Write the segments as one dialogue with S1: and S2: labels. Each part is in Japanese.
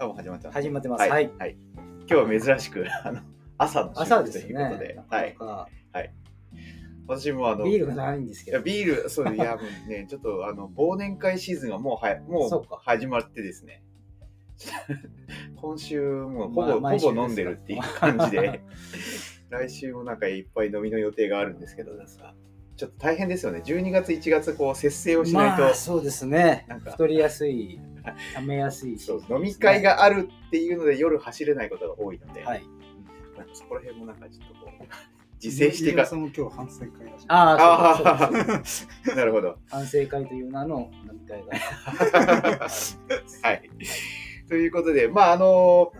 S1: あ、もう始まってます。
S2: 始まってます。
S1: はい。
S2: はい。
S1: はい今日は珍しく、あの、朝の収
S2: 朝ですね
S1: いうことで、。はい。
S2: なんか
S1: 私もあの、
S2: ビールがないんですけど。
S1: ビール、そういや、もうね、ちょっとあの忘年会シーズンがもうはやも
S2: そう
S1: 始まってですね、今週もうほぼ、
S2: まあ
S1: ほぼ飲んでるっていう感じで、来週もなんかいっぱい飲みの予定があるんですけどさ、ちょっと大変ですよね、12月、1月、こう節制をしないと、
S2: まあ、そうですね
S1: なんか。
S2: 太りやすい、冷めやすいし、
S1: そう飲み会があるっていうので夜走れないことが多いので、
S2: はい。
S1: なんかそこら辺もなんかちょっとこう、自制してか
S3: さんも今日反省会だし。
S2: ああ、そう
S1: なるほど。
S2: 反省会という名の飲み会が。
S1: はい。ということで、まあ、あの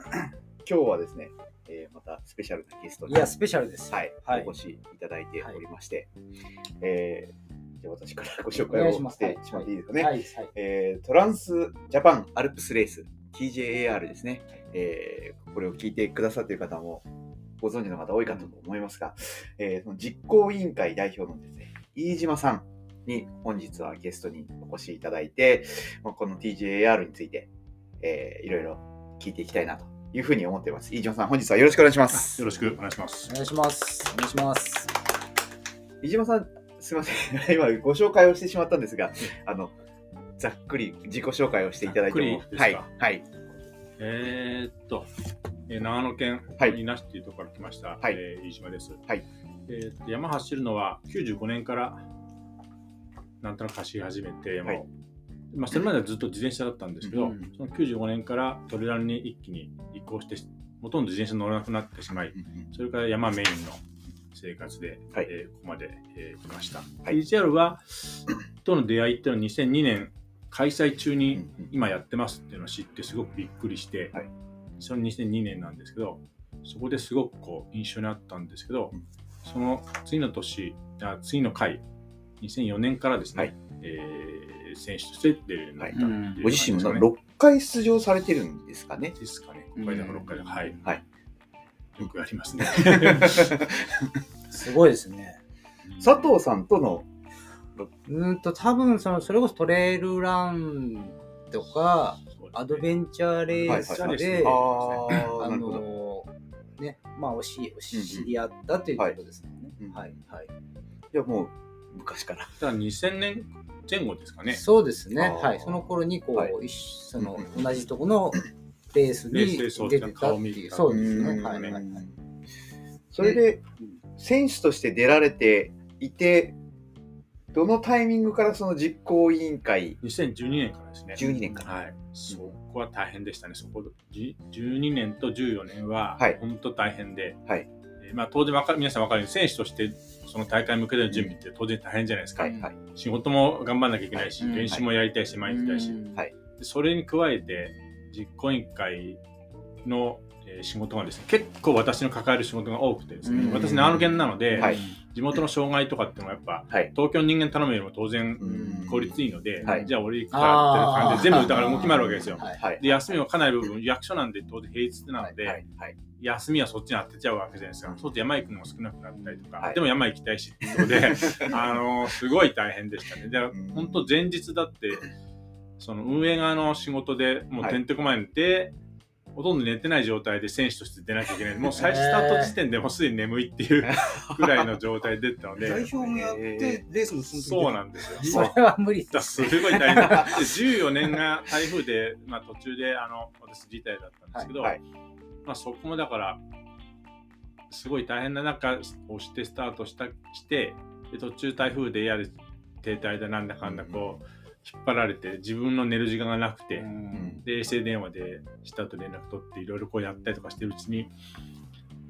S1: 今日はですね、えーまたスペシャルなゲストに、
S2: いや、スペシャルです。
S1: はい、
S2: はい
S1: お越しいただいておりまして、えーじゃあ私からご紹
S2: お
S1: 介を
S2: します。
S1: してしまっていいですかね。
S2: はい。はい。
S1: えートランスジャパンアルプスレース TJAR ですね、えーこれを聞いてくださっている方もご存知の方多いかと思いますが、えーその実行委員会代表のですね飯島さんに本日はゲストにお越しいただいて、まあこの TJAR について、えーいろいろ聞いていきたいなというふうに思っています。飯島さん、本日はよろしくお願いします。
S4: よろしくお願いします
S2: お。願いします。お願いします。
S1: 飯島さん、すみません、今ご紹介をしてしまったんですが、あのざっくり自己紹介をしていただいてもはい、はい、
S4: えーっと、えー長野県
S1: はい。
S4: 伊那市というところから来ました、
S1: はい。
S4: えー飯島です。
S1: はい。
S4: えーっと山走るのは95年からなんとなく走り始めて山を、
S1: はい
S4: まあ、それまではずっと自転車だったんですけど、
S2: うん。
S4: その95年からトレランに一気に移行して、ほとんど自転車乗らなくなってしまい、それから山メインの生活で、
S1: はい。
S4: えーここまで、えー来ました。
S1: はい。
S4: TGR は、との出会いっていうのは2002年開催中に今やってますっていうのを知ってすごくびっくりして、
S1: はい。
S4: その2002年なんですけど、そこですごくこう印象にあったんですけど、
S1: うん。
S4: その次の年、あ次の回、2004年からですね、
S1: はい。
S4: えー選手として出るようになったってい
S1: ご自身も6回出場されてるんですかね。
S4: ですかね、5回だか6回だか、はい。
S1: はい
S4: よくやりますね。
S2: すごいですね。
S1: 佐藤さんとの、
S2: うーんと、多分その、それこそトレイルランとか、アドベンチャーレース
S1: はい
S2: で、
S1: あ
S2: あ
S1: ーなるほど。
S2: のね、まあ、おし、おし知り合ったということですもんね。
S1: うん
S2: はい、はい。
S1: いや、もう昔から。
S4: だから2000年前後ですかね。
S2: そうですね。はい。その頃に、こう、
S1: はい
S2: 一緒その
S1: うん、
S2: 同じとこのレースに出てたっていう。そうですね。
S1: うん
S2: はい、はい、はい。
S1: それで、選手として出られていて、どのタイミングからその実行委員会、
S4: 2012年からですね。
S1: 12年から。
S4: はい。そこは大変でしたね。そこ、じ12年と14年は
S1: はい、
S4: 本当大変で、
S1: はい
S4: えーまあ当然わか皆さんわかるように、選手としてその大会に向けての準備って当然大変じゃないですか。
S1: はい、はい。
S4: 仕事も頑張んなきゃいけないし、
S2: うん
S4: 練習もやりたいし、毎日やりたいし、
S2: うん
S1: はい
S4: でそれに加えて、実行委員会の、えー仕事がですね、結構私の抱える仕事が多くてですね、
S2: うん。
S4: 私長野県なので、
S1: はい。
S4: 地元の障害とかっていうのはやっぱ、
S1: はい。
S4: 東京の人間頼むよりも当然
S1: うん。
S4: 効率いいので、
S1: はい。
S4: じゃあ俺行くかっていう感じで全部だから動き回るわけですよ。で、休みもかなり部分、役所なんで当然平日なので。休みはそっちに当てちゃうわけじゃないですか。そうすると山行くのも少なくなったりとか、
S1: はい。
S4: でも山行きたいしっていうことで、あのすごい大変でしたね。で
S1: ん、
S4: 本当前日だって、その運営側の仕事でもうてんてこまいにて、ほとんど寝てない状態で選手として出なきゃいけない。もう最初スタート時点でもうすでに眠いっていう ぐらいの状態で出てたので、
S3: 代表もやって、レースもその時
S4: そうなんですよ。
S2: それは無理。です
S4: す。ごい大変。で14年が台風で、まあ、途中であの私自体だったんですけど、
S1: はい。
S4: まあ、そこもだからすごい大変な中押してスタートしたしてで途中台風でやる停滞だなんだかんだこう引っ張られて自分の寝る時間がなくて、
S2: うん
S4: で衛星電話で下と連絡取っていろいろこうやったりとかしてるうちに、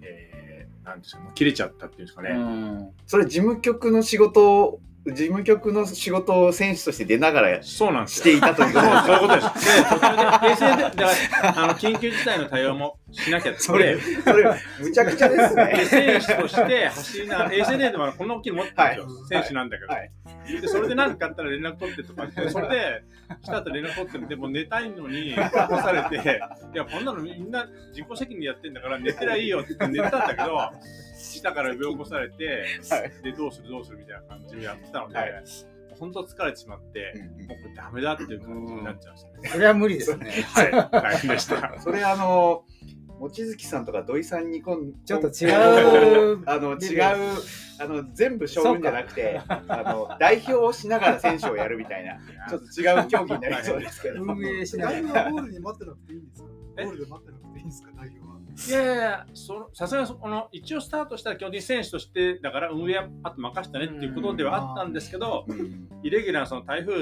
S4: えー、なんですかもう切れちゃったっていうんですかね。
S2: うん
S1: それ事務局の仕事を、事務局の仕事を選手として出ながら
S4: そうなんですよ
S1: していたということ
S4: そうそういうことです。で、途中で、衛 星で、だから、あの、緊急事態の対応もしなきゃって。
S1: それ、それ、むちゃくちゃです
S4: で、
S1: ね。
S4: 選手として走りながら、衛星でもこんな大きいの持ってるんですよ。
S1: はい
S4: 選手なんだけど。
S1: はい
S4: で、それで何かあったら連絡取ってとかって、それで、したと連絡取ってるでも寝たいのに、起こされて、いや、こんなのみんな自己責任でやってんだから寝てりゃいいよって寝てたんだけど、下から呼び起こされて、
S1: はい
S4: で、どうするどうするみたいな感じでやってたので、
S1: はい
S4: 本当疲れてしまって、
S1: うんうん
S4: ダメだっていう感じになっちゃいましたね。
S2: それは無理ですね。
S4: はい、大変でした。
S1: それあの望月さんとか土井さんに今
S2: ちょっと 違う。
S1: あの違うあの全部将軍じゃなくてあの代表をしながら選手をやるみたいな。ちょっと違う競技になりそうですけど。
S2: 運営しなが
S3: 代
S2: ら。
S3: 表はゴールに待ってなくていいんですか？
S4: え？
S3: ゴールで待ってなくていいんですか？代表は。
S4: いやいやさすがにそこの一応スタートしたら基本的に選手としてだから運営はあと任せたねっていうことではあったんですけど、
S1: うん
S4: イレギュラーなその台風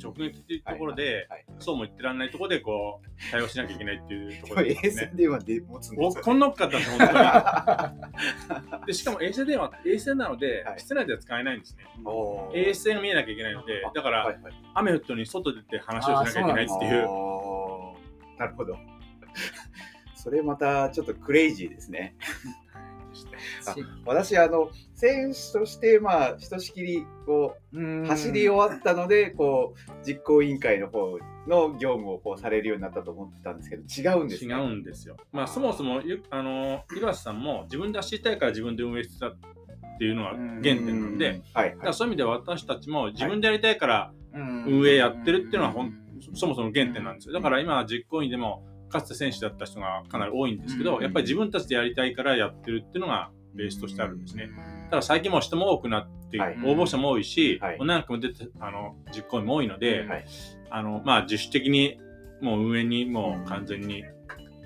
S4: 直撃っていうところで、
S1: はい
S4: そうも言ってらんないところでこう対応しなきゃいけないっていうところですね
S1: 星。電話で持つんですよ。
S4: おこんな大きかったんですよ、本当に。でしかも衛星電話、衛星なので、
S1: はい
S4: 室内では使えないんですね。衛星が見えなきゃいけないので、だから、
S1: はいはい
S4: 雨降ったのに外出て話をしなきゃいけないっていう。
S1: なるほど。それまたちょっとクレイジーですね。あ私、あの、選手として、まあ、ひとしきり、こう、走り終わったので、こう、実行委員会の方の業務をこうされるようになったと思ってたんですけど、違うんです
S4: 違
S1: ね。
S4: うんですよ。まあ、そもそも、ゆあの、岩瀬さんも自分で走りたいから自分で運営してたっていうのが原点なんで、
S1: うん、はい、
S4: そういう意味では私たちも自分でやりたいから
S2: 運
S4: 運営やってるっていうのはほんそもそも原点なんですよ。だから今実行委員でもかつて選手だった人がかなり多いんですけど、
S2: うん
S4: やっぱり自分たちでやりたいからやってるっていうのがベースとしてあるんですね。ただ最近もう人も多くなって、
S1: はい
S4: 応募者も多いし、
S1: はい
S4: もう何回も出てあの実行委員も多いので、
S1: はい
S4: あのまあ自主的にもう運営にもう完全に、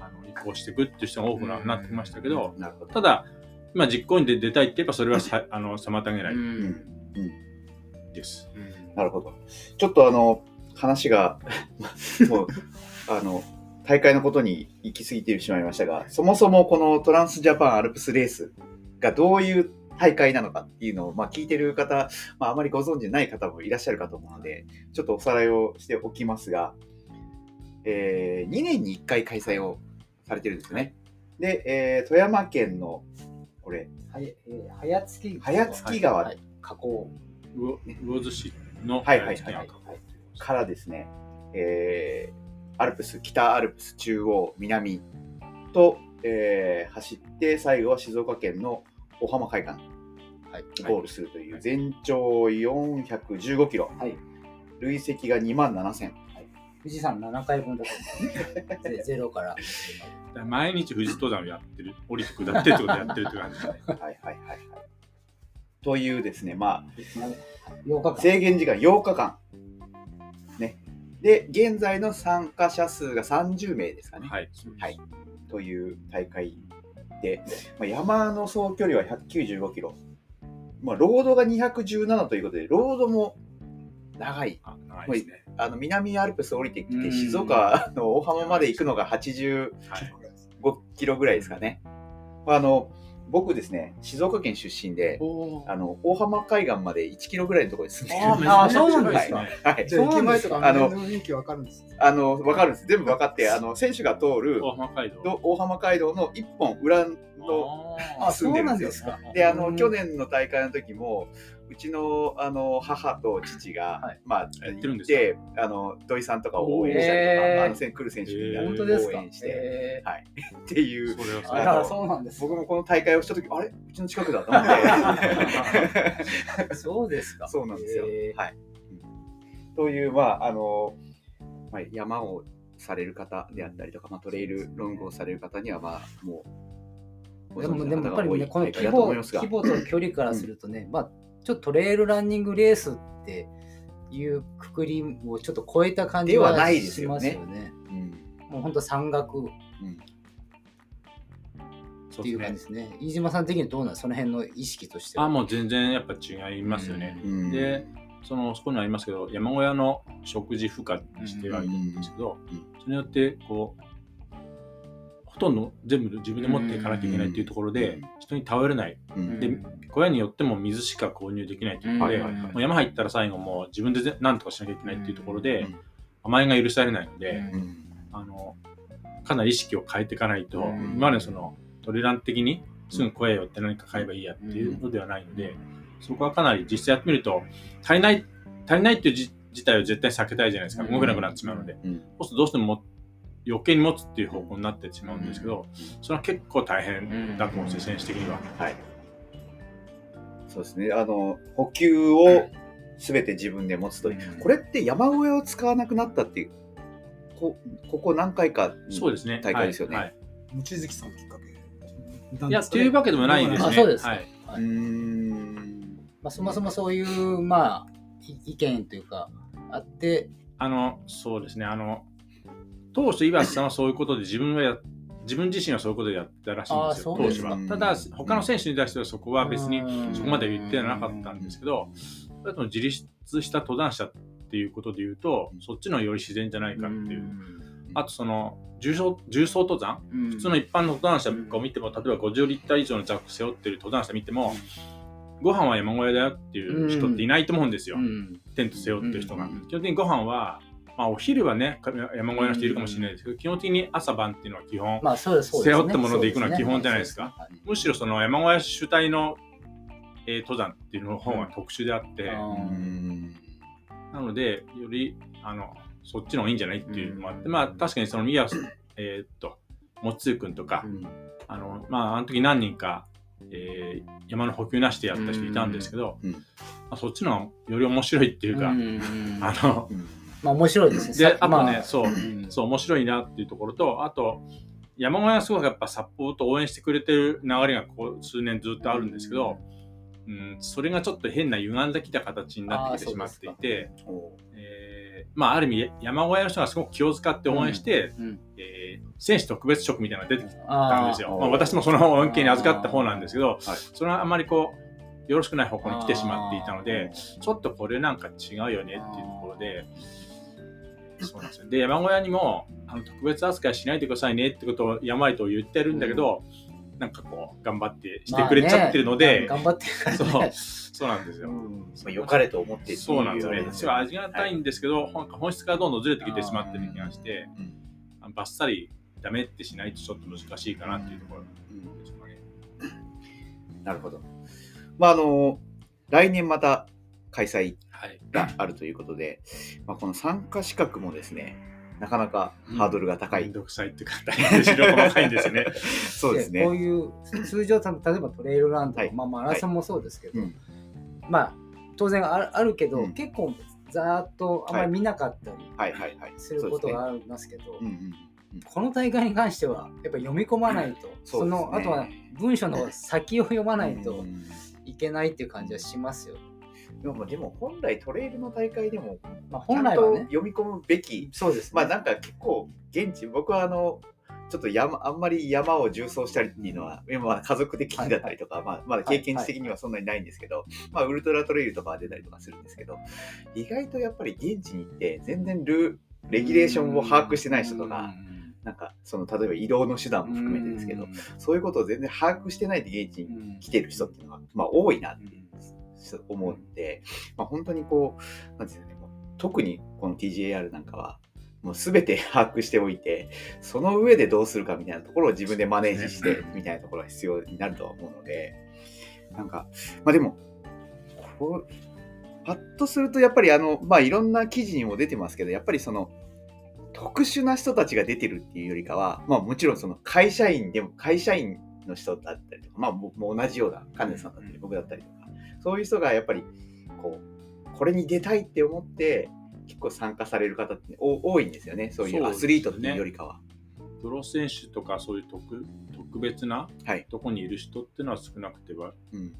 S4: あの移行していくっていう人が多くななってきましたけど、
S1: ど。
S4: ただ今実行委員で出たいって言えばそれはさあの妨げない
S1: うん
S4: です。
S1: なるほど。ちょっとあの、話が、もう、あの、大会のことに行き過ぎてしまいましたが、そもそもこのトランスジャパンアルプスレースがどういう大会なのかっていうのを、まあ、聞いてる方、まあ、あまりご存知ない方もいらっしゃるかと思うので、ちょっとおさらいをしておきますが、え2年に1回開催をされてるんですね。で、えー富山県の、これ、
S2: はや、えー早月
S1: 早月川
S2: はい。河口。
S4: 魚魚津市の
S1: はい。はい。はい、からですね、えーアルプス、北アルプス中央、南と、えー走って、最後は静岡県の小浜海岸
S2: はい。
S1: にゴールするという、全長415キロ、
S2: はい。
S1: 累積が2万7000。
S2: 富士山7回分だと思う。ゼ ゼロから。
S4: だから毎日富士登山をやってる、降りて下ってってことやってるって感じですね。
S1: はいはいはいはい。というですね、ま
S2: 8日
S1: あ、
S2: 間。
S1: 制限時間8日間。ね。で、現在の参加者数が30名ですかね。
S4: はい。
S1: はい、という大会で、まあ、山の総距離は195キロ、まあ、ロードが217ということで、ロードも長い。
S4: あ長いですね。
S1: あの南アルプス降りてきて、
S2: うん
S1: 静岡の大浜まで行くのが85
S4: はい。
S1: キロぐらいですかね。あの僕ですね、静岡県出身で、あの大浜海岸まで1キロぐらいのところに住んでる。んです
S2: あ そうなんですか
S1: はい。はい。
S3: じゃあ駅前とかあ
S1: あの
S3: の雰囲気わかるんです。
S1: あの分かるんです。全部分かって、あの選手が通る
S4: 大浜街道。
S1: ど大浜街道の一本裏の住んでるんでよ。
S2: なんですすか。
S1: で、あの、
S2: うん。
S1: 去年の大会の時も、うちの、あの、母と父が、
S2: はい
S1: まあ、
S4: やってるんですか？
S1: 行って、あの、土井さんとかを応援したりとか、あの、来る選手に。応援して、
S2: え
S1: っていう、あ
S2: そうなんです。
S1: 僕もこの大会をした時、あれ？うちの近くだと思って。
S2: そうですか。
S1: そうなんですよ。はい。うんという、まあ、あの、まあ、山をされる方であったりとか、まあ、トレイルロングをされる方には、まあ、もう、
S2: でもでもやっぱりね、この規模規模と距離からするとね、まあ、ちょっとトレイルランニングレースっていうくくりをちょっと超えた感じは
S1: ではないです
S2: し
S1: よね。
S2: ますよね。
S1: うん
S2: もう本当山岳っ
S4: そう
S2: ていう感じですね。飯島さん的にはどうなんその辺の意識としては。
S4: あ、もう全然やっぱ違いますよね。
S1: うん。
S4: で、その、そこにありますけど、山小屋の食事負荷にしてはいるんですけど
S1: うん。うん、
S4: それによって、こう、ほとんど全部自分で持っていかなきゃいけないっていうところで
S1: うん、
S4: 人に頼れない。
S1: うん。
S4: で小屋によっても水しか購入できないということで、う山入ったら最後もう自分でぜ何とかしなきゃいけないっていうところで、
S1: うん。
S4: 甘えが許されないので、あの、かなり意識を変えていかないと、
S2: うん。
S4: 今までそのトレラン的にすぐ小屋寄って何か買えばいいやっていうのではないので、そこはかなり実際やってみると、足りない、足りないっていうじ事態を絶対避けたいじゃないですか。
S2: うん。
S4: 動けなくなってしまうので。
S1: うん。
S4: そうするとどうしてもも余計に持つっていう方向になってしまうんですけど、それは結構大変だと思うんですよ、選手的には。
S1: はい。そうですね。あの、補給を全て自分で持つという、
S2: うん。
S1: これって山小屋を使わなくなったっていうこここ何回か
S4: そうですね。
S1: 大会ですよね。
S4: はい。はい。
S3: 望月さんきっかけ。
S4: いや、というわけでもないんですね。
S2: あそうですか。
S4: はい。
S1: うーん。
S2: まあ、そもそもそういう、まあ、い意見というか、あって、
S4: あの、そうですね。あの、当初、岩瀬さんはそういうことで自分はや、自分自身はそういうことでやったらしいんですよ、当時は。ただ、他の選手に対してはそこは別に
S2: うん。
S4: そこまでは言ってはなかったんですけど、それとも自立した登山者っていうことで言うと、そっちのより自然じゃないかっていう。あと、その、重装重装登山？
S2: うん。
S4: 普通の一般の登山者を見ても、例えば50リッター以上のザック背負ってる登山者見ても、ご飯は山小屋だよっていう人っていないと思うんですよ。
S2: うん。
S4: テント背負ってる人が。
S2: うん。
S4: 基本的にご飯は、まあ、お昼はね、か山小屋の人いるかもしれないですけど、基本的に朝晩っていうのは基本、
S2: まあ、そうです、そうです、ね。
S4: 背負ったもので行くのは基本じゃないですか。
S2: そうね
S4: むしろその山小屋主体の、えー登山っていうの方が特殊であって、
S2: あ
S1: うー。ん
S4: なので、より、あの、そっちの方がいいんじゃないっていうのもあって、まあ、確かにその宮、えーっと、もつくんとか、
S2: うん。
S4: あの、まあ、あの時何人か、えー山の補給なしでやった人いたんですけど、
S1: うん。うん
S4: まあ、そっちの方がより面白いっていうか、
S2: うん。
S4: あの、
S1: うん
S2: まあ、面白いですね。
S4: で、あとね、
S2: まあ。
S4: そう、
S2: うん。
S4: そう、面白いなっていうところと、あと、山小屋はすごくやっぱサポート応援してくれてる流れがこう数年ずっとあるんですけど、うん、それがちょっと変な歪んできた形になってきてしまっていて、
S1: お
S4: えーまあ、ある意味、山小屋の人がすごく気を使って応援して、
S2: うん。
S4: えー選手特別職みたいなのが出てきたん
S2: あ
S4: ですよ。
S1: ー。
S4: まあ、私もその恩恵に預かった方なんですけど、
S1: はい。
S4: それはあまりこう、よろしくない方向に来てしまっていたので、ちょっとこれなんか違うよねっていうところで、そうなんですよ。で、山小屋にも、あの特別扱いしないでくださいねってことを山井と言ってるんだけど、なんかこう、頑張ってしてくれちゃってるので、
S2: まあね頑張ってるから
S4: そう
S2: ね。、
S4: そうなんですよ。
S1: まあ、良かれと思って
S4: そうなんですよね。
S1: あれ
S4: すごい味がたいんですけど、なんか本質からどんどんずれてきてしまってる気がして、
S1: うん
S4: バッサリダメってしないとちょっと難しいかなっていうところ
S1: うん
S4: ですかね。
S1: なるほど。まあ、あの、来年また開催
S4: はい。
S1: があるということで、まあ、この参加資格もですね、なかなかハードルが高い。
S4: めんどくさいっていうか、大変で白細かいんですよね。
S1: そうですね。
S2: こう。いう通常た例えばトレイルランとか、
S1: はい。
S2: まあ、マラソンもそうですけど、
S1: うん
S2: まあ当然あるあるけど、
S1: うん。
S2: 結構ざーっとあまり見なかったり
S1: はいはいはい。
S2: することがありますけど、
S1: うんうん
S2: この大会に関してはやっぱ読み込まないと、
S1: そ
S2: のあとは文章の先を読まないと
S1: うん。
S2: いけないっていう感じはしますよ。
S1: でもでも本来トレイルの大会でも
S2: まあ、
S1: ちゃんと
S2: 本来はね、
S1: 読み込むべき、
S2: そうですね。
S1: まあなんか結構現地僕はあのちょっと山あんまり山を縦走したりっていうのは、まあ、家族的にだったりとか、まあ、まだ経験値的にはそんなにないんですけど、まあ、ウルトラトレイルとかは出たりとかするんですけど意外とやっぱり現地に行って全然ルーレギュレーションを把握してない人とか、なんかその例えば移動の手段も含めてですけど、そういうことを全然把握してないで現地に来てる人っていうのが、まあ、多いなって思うんで、まあ、本当にこうなんですかね特にこの TGAR なんかはもう全て把握しておいてその上でどうするかみたいなところを自分でマネージしてみたいなところが必要になるとは思うのでなんかまあでもこうパッとするとやっぱりあのまあいろんな記事にも出てますけどやっぱりその特殊な人たちが出てるっていうよりかは、まあもちろんその会社員でも会社員の人だったりとか、まあ僕も同じような、関根さんだったり、僕だったりとか、そういう人がやっぱり、こう、これに出たいって思って、結構参加される方ってお多いんですよね。そういうアスリートっていうよりかは。
S4: プロ選手とかそういう特特別な
S1: はい。
S4: とこにいる人っていうのは少なくては、
S1: うん。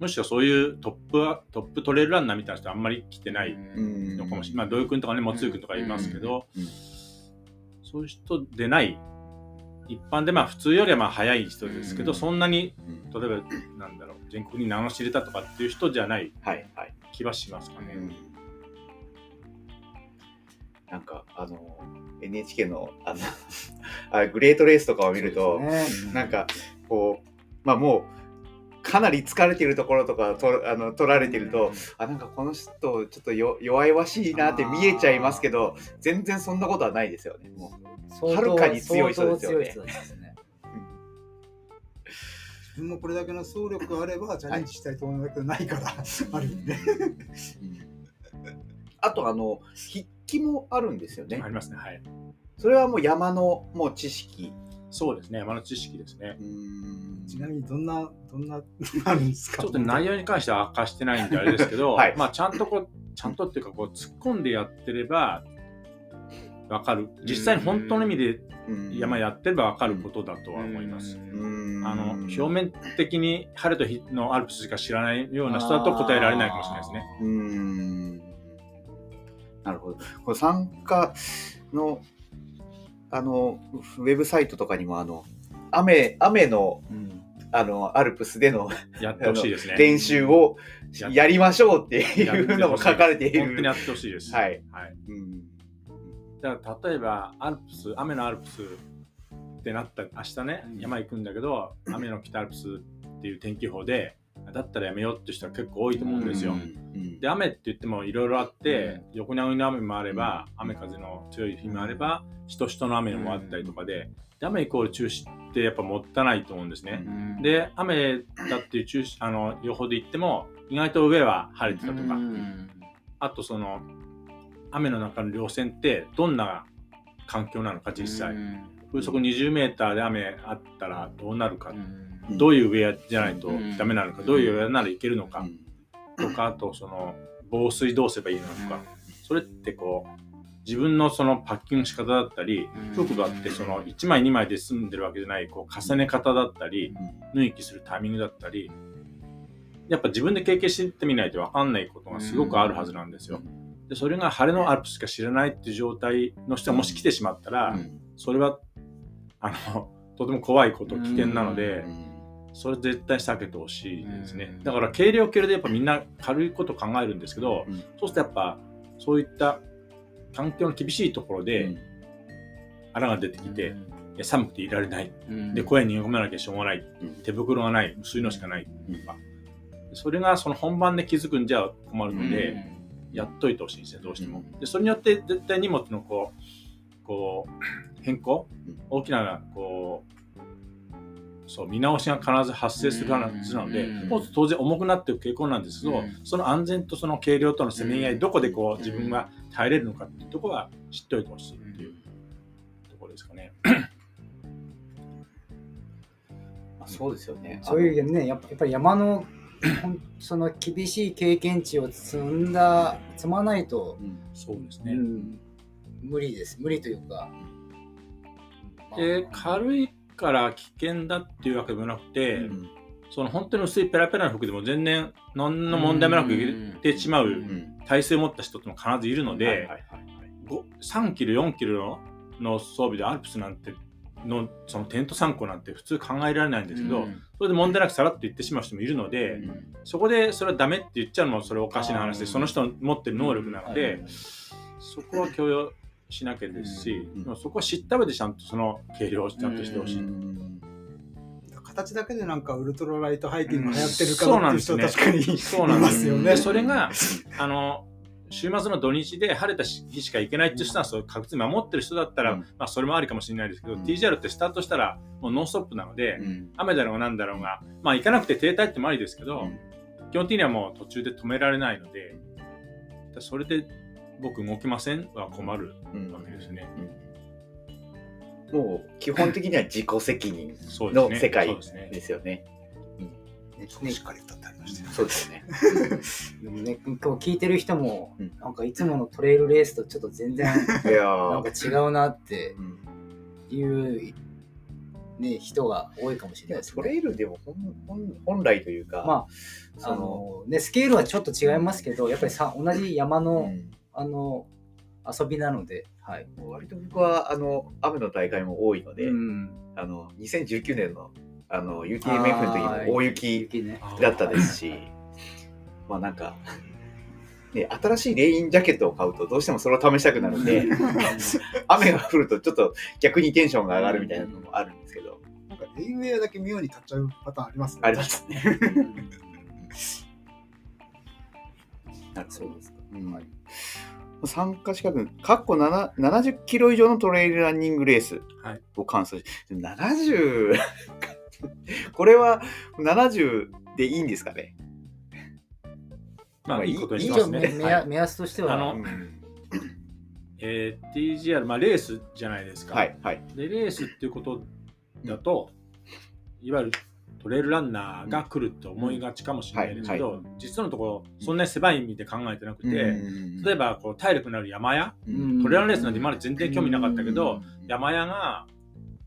S4: むしろそういうトップはトップトレイルランナーみたいな人はあんまり来てない
S1: うん
S4: のかもしれない。まあ、土井君とかね、もつゆ君とかいますけど、そういう人でない、一般でまあ普通よりはまあ早い人ですけど、
S1: うん
S4: そんなに、
S1: うん
S4: 例えば、なんだろう、全国に名の知れたとかっていう人じゃない
S1: はい、はい。
S4: 気はしますかね。
S1: うん。なんか、あの、NHK の、あの あ、グレートレースとかを見ると、
S2: ね。
S1: なんかこうまあもうかなり疲れてるところとかとあの撮られてると、あなんかこの人ちょっとよ弱々しいなって見えちゃいますけど全然そんなことはないですよね。はるかに強い人ですよね。
S3: 自分もこれだけの総力があればチャレンジしたいと思うけどないから、ある意味ね。
S1: う、あとあの筆記もあるんですよね
S4: ありますね。はい。
S1: それはもう山のもう知識
S4: そうですね。山の知識ですね。
S3: ちなみにどんな、どんな、あるんですか？
S4: ちょっと内容に関しては明かしてないんであれですけど、
S1: はい
S4: まあちゃんとこうちゃんとっていうかこう突っ込んでやってればわかる実際に本当の意味で
S1: うん
S4: 山やってればわかることだとは思います。
S1: うん
S4: あの表面的に晴れと日のアルプスしか知らないような人だと答えられないかもしれないですね。
S1: うーんなるほど。これ参加の、あの、ウェブサイトとかにも、あの、雨、雨の、
S2: うん
S1: あの、アルプスでの
S4: やってほしいですね。
S1: 練習を
S4: や
S1: やりましょうって
S4: いう
S1: いのも書かれている。
S4: 本当にやってほしいです。
S1: はい。
S4: はい。
S1: うん
S4: だから例えばアルプス雨のアルプスってなった明日ね
S2: うん。
S4: 山行くんだけど雨の北アルプスっていう天気予報でだったらやめようって人は結構多いと思うんですよ。
S1: うん
S4: で雨って言ってもいろいろあって、横殴りの雨もあれば、雨風の強い日もあればしとしとの雨もあったりとかで,、で雨イコール中止ってやっぱもったいないと思うんですね。
S2: うん。
S4: で雨だっていう中止あの予報で言っても意外と上は晴れてたとか、
S2: うん。
S4: あとその雨の中の稜線ってどんな環境なのか実際、風速20メーターで雨あったらどうなるか、
S2: うん。
S4: どういうウェアじゃないとダメなのか、
S2: うん。
S4: どういうウェアならいけるのか。
S1: うん。
S4: とか、あとその防水どうすればいいのか、それってこう自分のそのパッキングの仕方だったり服があってその1枚2枚で済んでるわけじゃないこう重ね方だったり縫い木するタイミングだったりやっぱ自分で経験してみないと分かんないことがすごくあるはずなんですよ。でそれが晴れのアルプスしか知らないっていう状態の人がもし来てしまったら、
S1: うん。
S4: それはあの とても怖いこと危険なので、
S1: うん。
S4: それ絶対避けてほしいですね。
S2: うん。
S4: だから軽量軽量でやっぱみんな軽いこと考えるんですけど、
S1: うん。
S4: そうするとやっぱそういった環境の厳しいところで穴が出てきて、いや寒くていられない。
S2: うん。
S4: で声に逃げ込まなきゃしょうがない、
S1: うん。
S4: 手袋がない。薄いのしかない。とか、それがその本番で気づくんじゃ困るので、やっといてほしいんですねどうしても。でそれによって絶対荷物のこうこう変更、
S1: うん
S4: 大きなこうそう見直しが必ず発生するはずなので、
S2: うん
S4: もう当然重くなっていく傾向なんですけど、
S2: うん
S4: その安全とその軽量とのせめぎ合い、
S2: うん
S4: どこでこう自分が耐えれるのかっていうところは知っておいてほしいっていうところですかね。
S1: まあそうですよね。
S2: そういうねやっぱやっぱり山のその厳しい経験値を積んだ積まないと、
S1: うん
S4: そうですね。
S2: うん無理です。無理というか、
S4: で軽いから危険だっていうわけでもなくて、
S1: うん。
S4: その本当に薄いペラペラな服でも全然何の問題もなく入れてしまう
S1: うん。
S4: 体勢を持った人っても必ずいるので、
S1: はいはいはいはい。
S4: ご3キロ4キロの装備でアルプスなんてのそのテント参考なんて普通考えられないんですけど、
S2: うん。
S4: それで問題なくさらっと言ってしまう人もいるので、
S1: うん。
S4: そこでそれはダメって言っちゃうのもそれはおかしな話でその人の持ってる能力なので、
S2: うん。
S4: そこは許容しなきゃですし、
S1: うん。
S4: そこは知った上でちゃんとその計量をちゃんとしてほしい。
S1: うん。
S3: 形だけでなんかウルトラライトハイキング流行ってるか
S4: そう
S3: らっていう人
S4: なんですね。
S3: 確かに
S4: そうなんで
S3: いますすよね。
S4: でそれが あの週末の土日で晴れた日しか行けないっていう人はそれ確実に守ってる人だったら、
S1: うん。
S4: まあ、それもありかもしれないですけど、
S1: うん。
S4: TGR ってスタートしたらもうノンストップなので、
S1: うん。
S4: 雨だろうがなんだろうが、まあ行かなくて停滞ってもありですけど、
S1: うん。
S4: 基本的にはもう途中で止められないので、だそれで僕動きませんは困る
S1: うん
S4: わけですね。
S1: もう基本的には自己責任。の世界
S4: です
S1: よね。
S3: そうしっかり歌ってありましたよ
S1: そうですね。
S2: でもね今日聞いてる人も、
S1: うん。
S2: なんかいつものトレイルレースとちょっと全然なんか
S1: ー
S2: 違うなって
S1: うん。
S2: いう、ね、人が多いかもしれないですね。
S1: トレイルでも本本本来というか、
S2: まああ
S1: の
S2: ね、スケールはちょっと違いますけどやっぱりさ同じ山の,、
S1: うん。
S2: あの遊びなので、はい。
S1: 割と僕はあの雨の大会も多いので、
S2: うん、
S1: あの2019年のあの UTMF の時も大雪だったですし、まあなんか、ね、新しいレインジャケットを買うとどうしてもそれを試したくなるんで 雨が降るとちょっと逆にテンションが上がるみたいなのもあるんですけど、
S3: なんかレインウェアだけ妙に買っちゃうパターンありますね。
S1: ありますね。なるほど
S2: そうですか。
S1: うん参加資格、かっこ7 70キロ以上のトレイルランニングレース
S4: はい
S1: を完走し、70、これは70でいいんですかね？
S4: まあいいことにしますね。
S2: 目
S4: はい。
S2: 目安としては、
S4: あのえー TGR、まあレースじゃないですか。
S1: はい、はい。
S4: で、レースっていうことだと、いわゆるトレイルランナーが来るって思いがちかもしれないですけど、
S1: うん
S4: 実のところそんなに狭い意味で考えてなくて、例えばこう体力のある山屋。
S1: うん。
S4: トレランレースなんて今まで全然興味なかったけど、
S1: うん。
S4: 山屋が、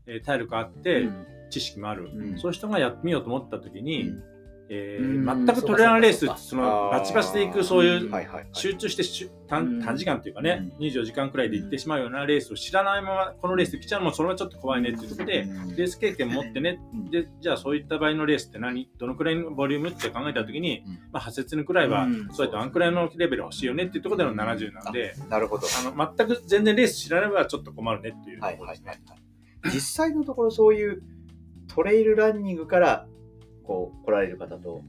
S4: えー体力あって、知識もある、
S1: うん。
S4: そういう人がやってみようと思った時に、
S1: うん。
S4: え
S2: うん。
S4: ー全くトレランレース
S2: そ
S4: のバチバチで行くそういう集中してしゅ短
S2: うん。
S4: 短時間というかね、
S1: うん。
S4: 24時間くらいで行ってしまうようなレースを知らないままこのレースで来ちゃうのもそれはちょっと怖いねっていうところで、
S1: うん。
S4: レース経験持ってね、
S1: うん。
S4: でじゃあそういった場合のレースって何？どのくらいのボリュームって考えた時に、
S1: うん。
S4: まあ、8節くらいは、
S2: うん。
S4: そうやってあんくらいのレベル欲しいよねっていうところでの70なんで、
S1: なるほど。
S4: あの全く全然レース知らないばちょっと困るねっていうと
S1: はい
S4: ころですね。
S1: はいはいはい。実際のところそういうトレイルランニングからこう来られる方と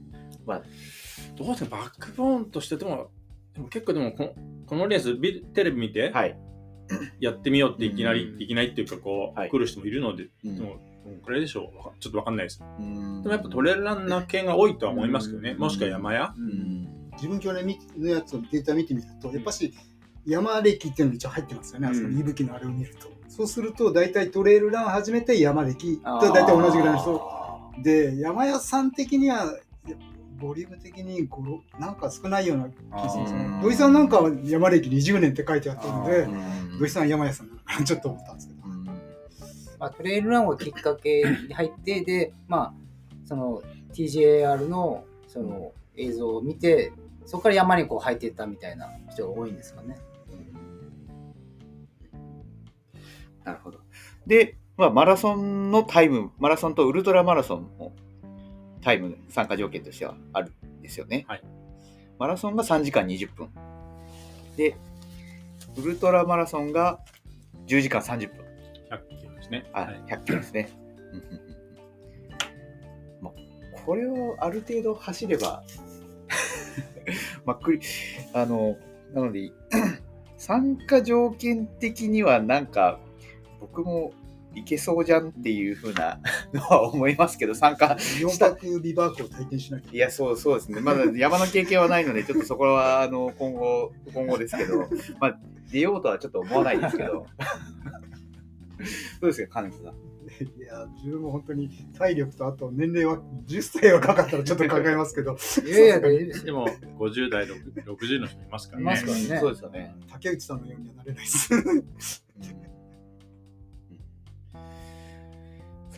S1: まあ。
S4: どうですかバックボーンとしてでもでも結構でもこのこのレースビテレビ見て
S1: はい。
S4: やってみようっていきなり、
S1: うん。
S4: いきなりっていうかこう、
S1: はい。
S4: 来る人もいるので、
S1: うん。
S4: でもこれでしょう。ちょっとわかんないです。
S1: うん。
S4: でもやっぱトレイルランナー系が多いとは思いますけどね、
S1: うん。
S4: もしくは山屋、
S1: うん。
S3: 自分去年見のやつをデータ見てみると、やっぱし山歴っていうのが一応入ってますよね、あそこ
S2: うん。
S3: 息吹のあれを見ると。そうすると、大体トレイルランを始めて山歴と
S2: あー
S3: 大体同じぐらいの人で、山屋さん的には、ボリューム的に5、6なんか少ないような気がするんですね。土井さんなんかは山歴20年って書いてあったので土井さんは山屋さんなのかなちょっと思ったんですけど。
S1: うん
S2: まあ、トレイルランがきっかけに入って、で、まあ、その TJR のその映像を見て、そこから山にこう入っていったみたいな人が多いんですかね。
S1: なるほど。で、まあ、マラソンのタイム、マラソンとウルトラマラソンもタイム参加条件としてはあるんですよね。
S4: はい
S1: マラソンが3時間20分。で、ウルトラマラソンが10時間30分。
S4: 100キロですね。
S1: あ、
S4: はい
S1: 100キロですね。まあ、これをある程度走れば、まあ、くり、あの、なので、参加条件的にはなんか、僕もいけそうじゃんっていうふうな のは思いますけど、参加、
S3: 4泊ビバークを体験しなきゃ
S1: いや、そうそうですね。まだ山の経験はないので、ちょっとそこは、あの、今後、今後ですけど、まあ、出ようとはちょっと思わないですけど。どうですか、金木さん？
S3: いや、自分も本当に体力とあと年齢は10歳はかかったらちょっと考えますけど、
S2: いやいや、で
S4: も50代、60 60の人いますからね。
S2: いますからね
S1: そうですよね。
S3: 竹内さんのようにはなれないです。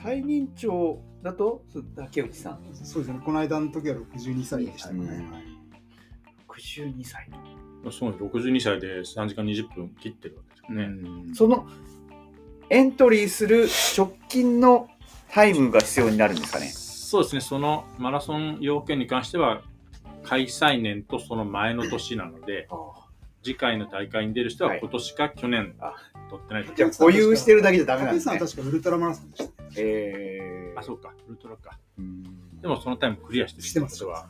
S1: 最年長だと、竹内さん。
S3: そうですね、この間の時は62歳でしたね。
S1: うん
S3: はい
S1: 62歳。
S4: そう62歳で3時間20分切ってるわけですよね。
S1: その、エントリーする直近のタイムが必要になるんですかね？
S4: そうですね、そのマラソン要件に関しては、開催年とその前の年なので、次回の大会に出る人は
S1: はい
S4: 今年か去年
S1: あ
S4: 取ってないと。
S1: じゃあ保有してるだけじゃダメなんですね
S3: さんは。確かウルトラマラソンでした。
S1: えー
S4: あ、そうか、ウルトラか。
S1: うん
S4: でもそのタイムクリアしてるってことは、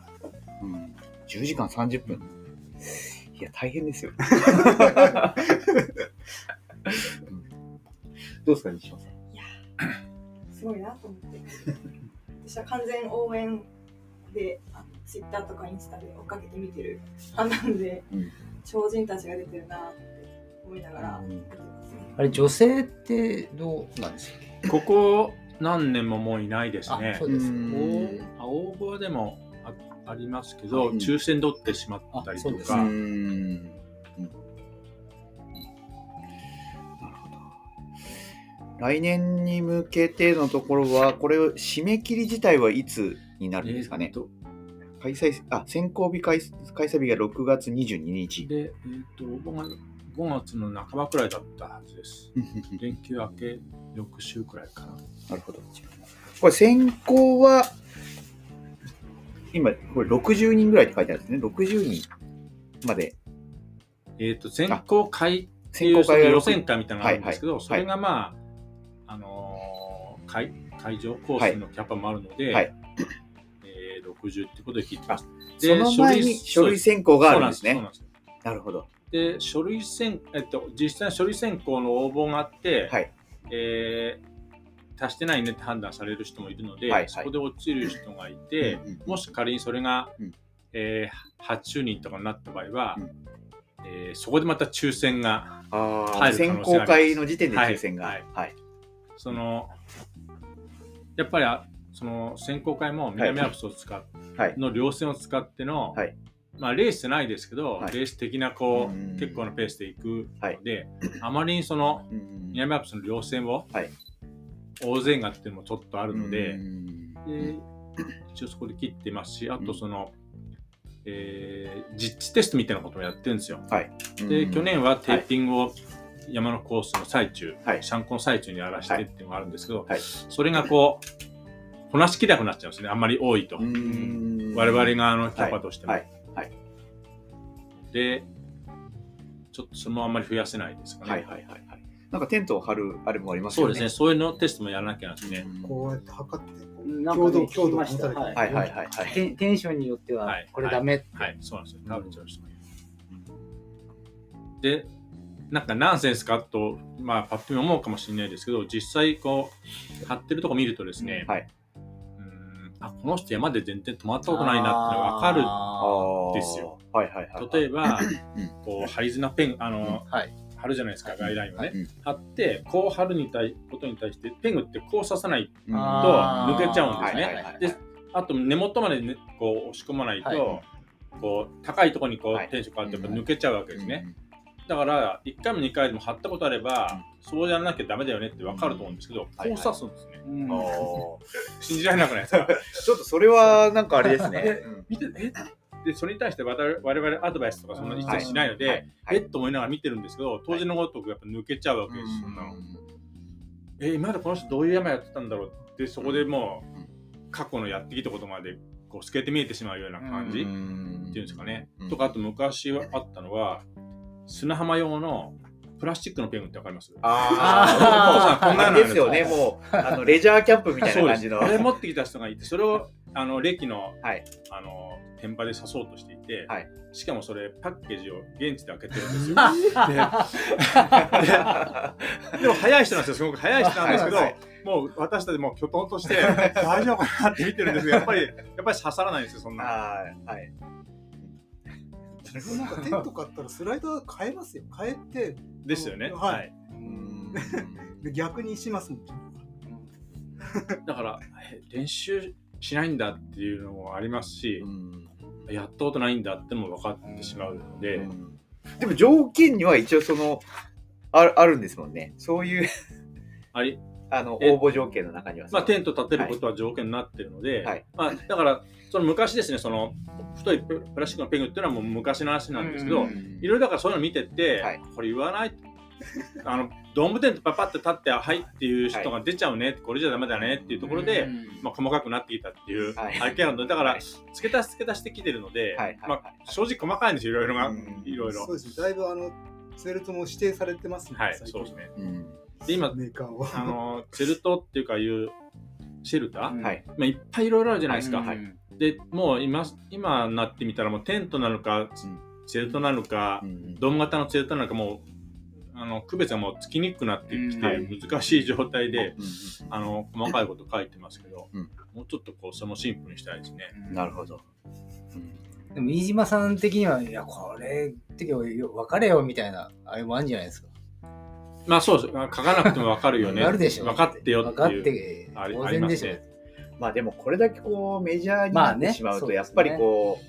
S1: うん10時間30分。いや、大変ですよ。うんどうですか、西島さん？
S5: すごいなと思って私は完全応援でツイッターとかインスタで追っかけて見てる派なんで、
S1: うん
S5: 超人たちが出てるなって思いながらね。
S2: あれ、女性ってどうなんですか？
S4: ここ何年ももういないです
S2: あ、
S4: ね
S2: そう。です
S1: うん
S2: ね。
S4: あ応募はでもあありますけど、
S1: うん
S4: 抽選で取ってしまったりと
S2: あそうです
S4: か。
S1: 来年に向けてのところは、これ、締め切り自体はいつになるんですかね？
S4: えー
S1: 開催、あ、選考日開開催日が6月22日。
S4: で、えーっと応募が5月の半ばくらいだったはずです。連休明け翌週くらいかな。
S1: なるほど。これ、選考は、今、これ60人ぐらいって書いてあるんですね。60人まで。
S4: えーっと選考会って
S1: 選
S4: いう予選会みたいなのがあるんですけど、
S1: はいはい
S4: それがまあ、あのー会会場コースのキャパもあるので、
S1: はい
S4: えー60ってことで聞いてます。
S1: その前に書類選考があるんですね。
S4: な
S1: るほど。
S4: で、書類選、えっと、実際に書類選考の応募があって、
S1: はい。
S4: えー足してないねって判断される人もいるので、
S1: はいはい
S4: そこで落ちる人がいて、
S1: うんうん
S4: もし仮にそれが、
S1: うん
S4: えー80人とかになった場合は、
S1: うん
S4: えーそこでまた抽選が、
S1: ああ、
S4: 入る可
S1: 選考会の時点で抽選が。
S4: はい
S1: はい。
S4: その、やっぱりあその選考会も南アルプスを使っ
S1: はい
S4: の稜線を使っての、
S1: はい。
S4: まあレースじゃないですけど、
S1: はい。
S4: レース的なこう、
S1: うん。
S4: 結構なペースで行くので、あまりにその
S1: うん。
S4: 南アルプスの稜線を、
S1: はい。
S4: 大勢がっていうのもちょっとあるので、
S1: うん。
S4: で一応そこで切ってますしあとその、えー実地テストみたいなこともやってるんですよ。で、
S1: うん。
S4: 去年はテーピングを山のコースの最中、
S1: はい。
S4: シャンコの最中にやらしてっていうのがあるんですけど、
S1: はい。
S4: それがこうこなしきれなくなっちゃうんですね。あんまり多いと、
S1: うん。
S4: 我々側のキャパとしても。
S1: はい。はい。
S4: でちょっとそれもあんまり増やせないですかね。
S1: はいはいはいはい。なんかテントを張るあれもありますよね。
S4: そうですね、そういうのテストもやらなきゃなんですね。
S3: こうやって測って
S2: なんかね
S3: 強度
S2: ましたはい
S1: はいはいはいはい。
S2: テンテンションによっては
S4: はい。
S2: これダメって、
S4: はい、そうなんですよ。食べちゃう人がいる。で、なんかナンセンスかと、まあ、パッと見思うかもしれないですけど、実際、こう、貼ってるとこ見るとですね、
S1: はい。
S4: あ、この人山で全然止まったことないなってのがわかる。
S2: あ
S1: あ
S4: ですよ。
S1: はいはいはい。
S4: 例えば
S1: うん、
S4: こう、ハリズナペン、あの、
S2: ーはい
S4: 貼るじゃないですか、ガイドラインをね。
S1: うん
S4: 貼って、こう貼るに対ことに対して、ペングってこう刺さない。
S1: うん
S2: あー
S4: 抜けちゃうんですね
S1: はいはいはいはい
S4: であと、根元まで、ね、こう押し込まないと、
S2: はい
S4: こう、高いところにこう、
S1: はい
S4: テンション変わって抜けちゃうわけですね。
S1: うん
S4: だから、1回も2回でも貼ったことあれば、そうやらなきゃダメだよねって分かると思うんですけど、こう
S1: はい
S4: 刺すんですね。信じられなくないですか？
S1: ちょっとそれはなんかあれですね。
S4: で見て、え？で、それに対して我々アドバイスとかそんな一切しないので、
S1: はい。
S4: えっと思いながら見てるんですけど、当時のごとくやっぱ抜けちゃうわけです、そんなの。え、今までこの人どういう山やってたんだろうって、そこでも
S1: う
S4: 過去のやってきたことまで、こう、透けて見えてしまうような感じ、っていうんですかね。
S1: うん。
S4: とか、あと昔はあったのは、砂浜用のプラスチックのペングってわかります？
S1: ああ、
S4: こんなの
S1: ですよね、もう、あの、レジャーキャンプみたいな感じの。
S4: あれ持ってきた人がいて、それを、あの、歴の、
S1: はい
S4: あの、天場で刺そうとしていて、
S1: はい。
S4: しかもそれ、パッケージを現地で開けてるんですよ。でも早い人なんですよ、すごく早い人なんですけど、
S1: はい。
S4: もう私たちもうきょとんとして、大丈夫かなって見てるんですけど、やっぱり、やっぱり刺さらないんですよ、そんな。
S1: はい。はい。
S3: なんかテント買ったらスライダー変えますよ。変えて。
S4: ですよね。
S3: はい。逆にしますもん。
S4: だから、え練習しないんだっていうのもありますし、やったことないんだってのも分かってしまうので、
S1: うん。でも条件には一応その、ああるんですもんね。そういう、
S4: あり？
S1: あの、
S4: え
S1: 応募条件の中には。
S4: まあ、テント立てることは条件になってるので、
S1: はい。
S4: まあ、だからその昔ですねその太いププラスチックのペグっていうのはもう昔の話なんですけど、
S2: うん
S4: いろいろだからそういうの見てって、
S1: はい。
S4: これ言わない？あのドームテントパパって立ってはいっていう人が出ちゃうね、これじゃダメだねっていうところで、まあ、細かくなってきたっていう
S1: はい。
S4: 背景なのでだから
S1: はい。
S4: 付け足し付け足してきてるので、
S1: はい。はい。
S4: まあ、正直細かいんですよいろいろが、
S1: うん。
S4: いろいろ。
S3: そうですねだいぶあのツェルトも指定されてますね
S4: はいそうですね。
S1: うん。
S4: で今
S3: メーカーを。
S4: あのチェルトっていうかいうシェルタ？ー、
S2: うん。
S1: はい。
S4: まあ、いっぱいいろいろあるじゃないですか、
S1: はい
S4: でもう今今になってみたらもうテントなのか、チェルトなのか、
S1: うん。
S4: ドーム型のチェルトなのかもうあの区別がもうつきにくくなってきて、
S1: うん
S4: 難しい状態で、
S1: うん
S4: あの細かいこと書いてますけど、
S1: うん。
S4: もうちょっとこうそのシンプルにしたいですね。
S1: なるほど。
S2: でも飯島さん的にはいやこれって分かれよみたいなあれもあるんじゃないですか？
S4: まあそうです。書かなくても分かるよね。
S2: 分かるでしょ。
S4: 分かってよ
S2: 分かっ
S4: っていう。
S2: て
S4: あり
S2: 当然でしょ
S4: ま
S1: あでもこれだけこうメジャーになってしまうと、やっぱりこ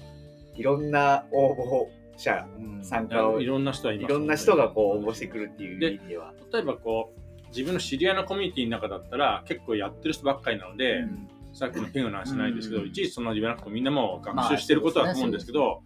S1: う、いろんな応募者、
S2: うん。
S1: 参加を、い
S4: いろんな人はい
S1: ろんな人がこう応募してくるっていう
S4: で
S1: 意味では。
S4: 例えばこう自分の知り合いのコミュニティの中だったら結構やってる人ばっかりなので、
S2: うん。
S4: さっきのペンの話じゃないですけど、
S2: うん。
S4: いちいちその言わなくてもみんなもう学習してることだと思うんですけど、